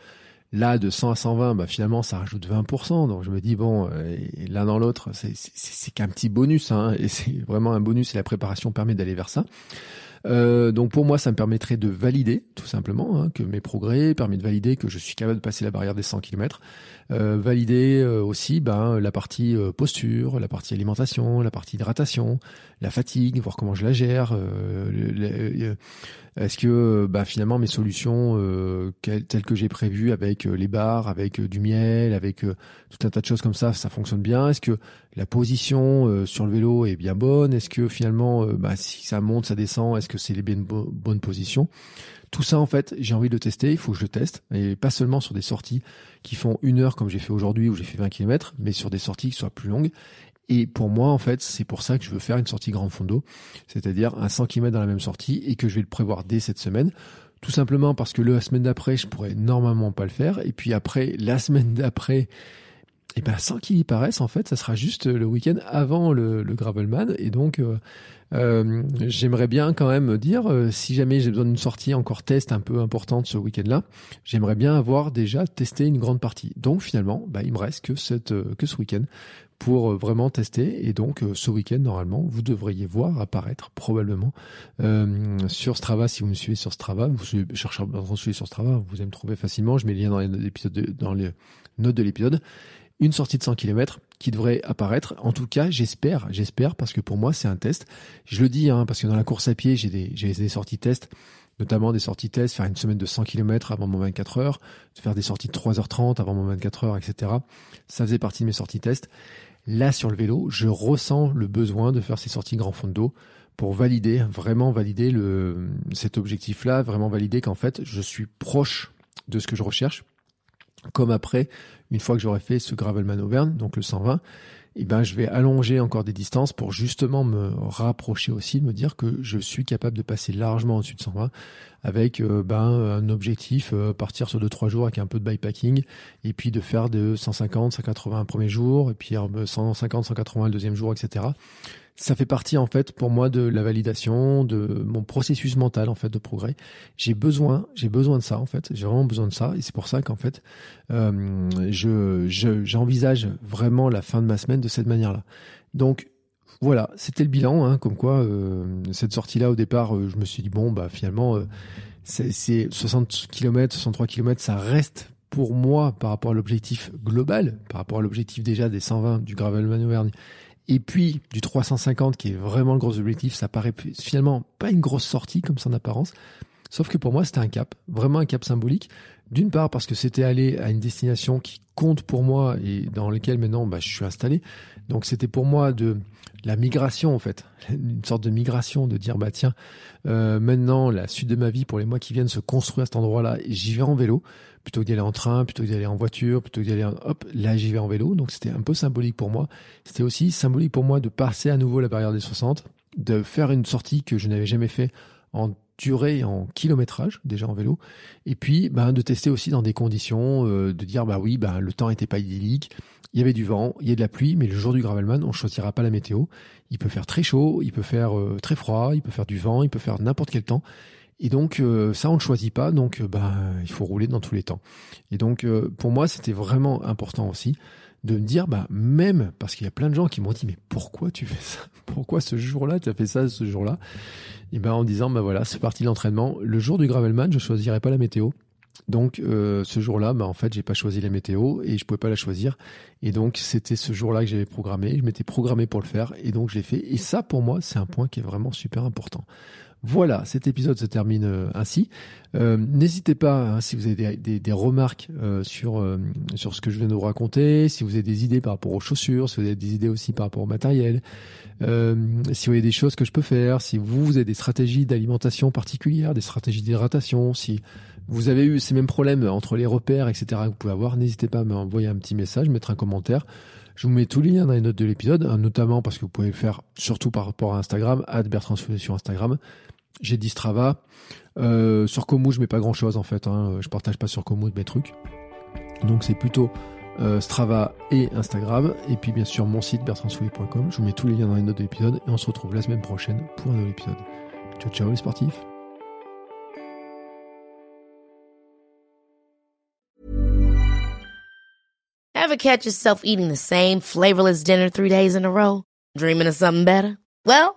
Là, de 100 à 120, bah, finalement, ça rajoute 20%. Donc, je me dis, bon, euh, l'un dans l'autre, c'est qu'un petit bonus. Hein, et c'est vraiment un bonus et la préparation permet d'aller vers ça. Euh, donc pour moi, ça me permettrait de valider, tout simplement, hein, que mes progrès, permet de valider que je suis capable de passer la barrière des 100 km. Euh, valider euh, aussi ben, la partie euh, posture, la partie alimentation, la partie hydratation, la fatigue, voir comment je la gère. Est-ce que bah, finalement mes solutions telles que j'ai prévues avec les barres, avec du miel, avec tout un tas de choses comme ça, ça fonctionne bien? Est-ce que la position sur le vélo est bien bonne? Est-ce que finalement, bah, si ça monte, ça descend, est-ce que c'est les bonnes positions? Tout ça, en fait, j'ai envie de le tester, il faut que je le teste, et pas seulement sur des sorties qui font une heure comme j'ai fait aujourd'hui où j'ai fait 20 km, mais sur des sorties qui soient plus longues. Et pour moi, en fait, c'est pour ça que je veux faire une sortie grand fondo, c'est-à-dire un 100 km dans la même sortie et que je vais le prévoir dès cette semaine. Tout simplement parce que la semaine d'après, je pourrais normalement pas le faire. Et puis après, la semaine d'après, et ben sans qu'il y paraisse, en fait, ça sera juste le week-end avant le, le Gravelman. Et donc, euh, euh, j'aimerais bien quand même dire, euh, si jamais j'ai besoin d'une sortie encore test un peu importante ce week-end-là, j'aimerais bien avoir déjà testé une grande partie. Donc finalement, bah, il me reste que, cette, euh, que ce week-end pour vraiment tester. Et donc ce week-end, normalement, vous devriez voir apparaître probablement sur Strava, si vous me suivez sur Strava, vous cherchez à suivre sur Strava, vous allez me trouver facilement. Je mets le lien dans les, dans les notes de l'épisode une sortie de 100 km qui devrait apparaître. En tout cas, j'espère, j'espère, parce que pour moi, c'est un test. Je le dis, hein, parce que dans la course à pied, j'ai des, j'ai des sorties tests, notamment des sorties tests, faire une semaine de 100 km avant mon 24 heures, faire des sorties de 3h30 avant mon 24 heures, etc. Ça faisait partie de mes sorties tests. Là, sur le vélo, je ressens le besoin de faire ces sorties grand fond de dos pour valider, vraiment valider le, cet objectif-là, vraiment valider qu'en fait, je suis proche de ce que je recherche. Comme après, une fois que j'aurai fait ce Gravelman Auvergne, donc le 120, eh ben, je vais allonger encore des distances pour justement me rapprocher aussi, de me dire que je suis capable de passer largement au-dessus de 120 avec euh, ben, un objectif, euh, partir sur 2-3 jours avec un peu de bikepacking et puis de faire de 150, 180 un premier jour et puis 150, 180 le deuxième jour, etc ça fait partie en fait pour moi de la validation de mon processus mental en fait de progrès. J'ai besoin, j'ai besoin de ça en fait. J'ai vraiment besoin de ça et c'est pour ça qu'en fait euh, je j'envisage vraiment la fin de ma semaine de cette manière-là. Donc voilà, c'était le bilan, hein, comme quoi euh, cette sortie-là au départ, euh, je me suis dit bon bah finalement euh, c'est 60 km, 63 km, ça reste pour moi par rapport à l'objectif global, par rapport à l'objectif déjà des 120 du Gravelman Auvergne et puis du 350 qui est vraiment le gros objectif, ça paraît finalement pas une grosse sortie comme ça en apparence. Sauf que pour moi, c'était un cap, vraiment un cap symbolique. D'une part parce que c'était aller à une destination qui compte pour moi et dans laquelle maintenant bah, je suis installé. Donc c'était pour moi de la migration en fait, une sorte de migration, de dire bah tiens, euh, maintenant la suite de ma vie pour les mois qui viennent se construire à cet endroit-là, j'y vais en vélo plutôt que d'y aller en train, plutôt que d'y aller en voiture, plutôt que d'y aller en... hop, là j'y vais en vélo. Donc c'était un peu symbolique pour moi. C'était aussi symbolique pour moi de passer à nouveau la barrière des 60, de faire une sortie que je n'avais jamais fait en durée en kilométrage déjà en vélo et puis ben, de tester aussi dans des conditions euh, de dire bah oui ben le temps était pas idyllique il y avait du vent il y a de la pluie mais le jour du gravelman on choisira pas la météo il peut faire très chaud il peut faire euh, très froid il peut faire du vent il peut faire n'importe quel temps et donc euh, ça, on ne choisit pas, donc euh, bah, il faut rouler dans tous les temps. Et donc euh, pour moi, c'était vraiment important aussi de me dire, bah, même, parce qu'il y a plein de gens qui m'ont dit, mais pourquoi tu fais ça? Pourquoi ce jour-là, tu as fait ça ce jour-là? Et ben en disant, bah voilà, c'est parti l'entraînement. Le jour du Gravelman, je choisirai pas la météo. Donc ce jour-là, bah, en fait, j'ai pas choisi la météo et je pouvais pas la choisir. Et donc c'était ce jour-là que j'avais programmé. Je m'étais programmé pour le faire et donc je l'ai fait. Et ça, pour moi, c'est un point qui est vraiment super important. Voilà, cet épisode se termine euh, ainsi. Euh, n'hésitez pas, hein, si vous avez des, remarques euh, sur, sur ce que je viens de vous raconter, si vous avez des idées par rapport aux chaussures, si vous avez des idées aussi par rapport au matériel, si vous avez des choses que je peux faire, si vous, vous avez des stratégies d'alimentation particulières, des stratégies d'hydratation, si vous avez eu ces mêmes problèmes entre les repères, etc., vous pouvez avoir, n'hésitez pas à m'envoyer un petit message, mettre un commentaire. Je vous mets tous les liens dans les notes de l'épisode, hein, notamment parce que vous pouvez le faire surtout par rapport à Instagram, Bertrand sur Instagram. J'ai dit Strava. Euh, sur Komoot, je mets pas grand chose en fait. Hein. Je partage pas sur Komoot mes trucs. Donc c'est plutôt euh, Strava et Instagram. Et puis bien sûr mon site bertrandsoulier.com. Je vous mets tous les liens dans les notes de l'épisode et on se retrouve la semaine prochaine pour un nouvel épisode. Ciao ciao les sportifs Ever catch yourself eating the same flavorless dinner three days in a row? Dreaming of something better? Well,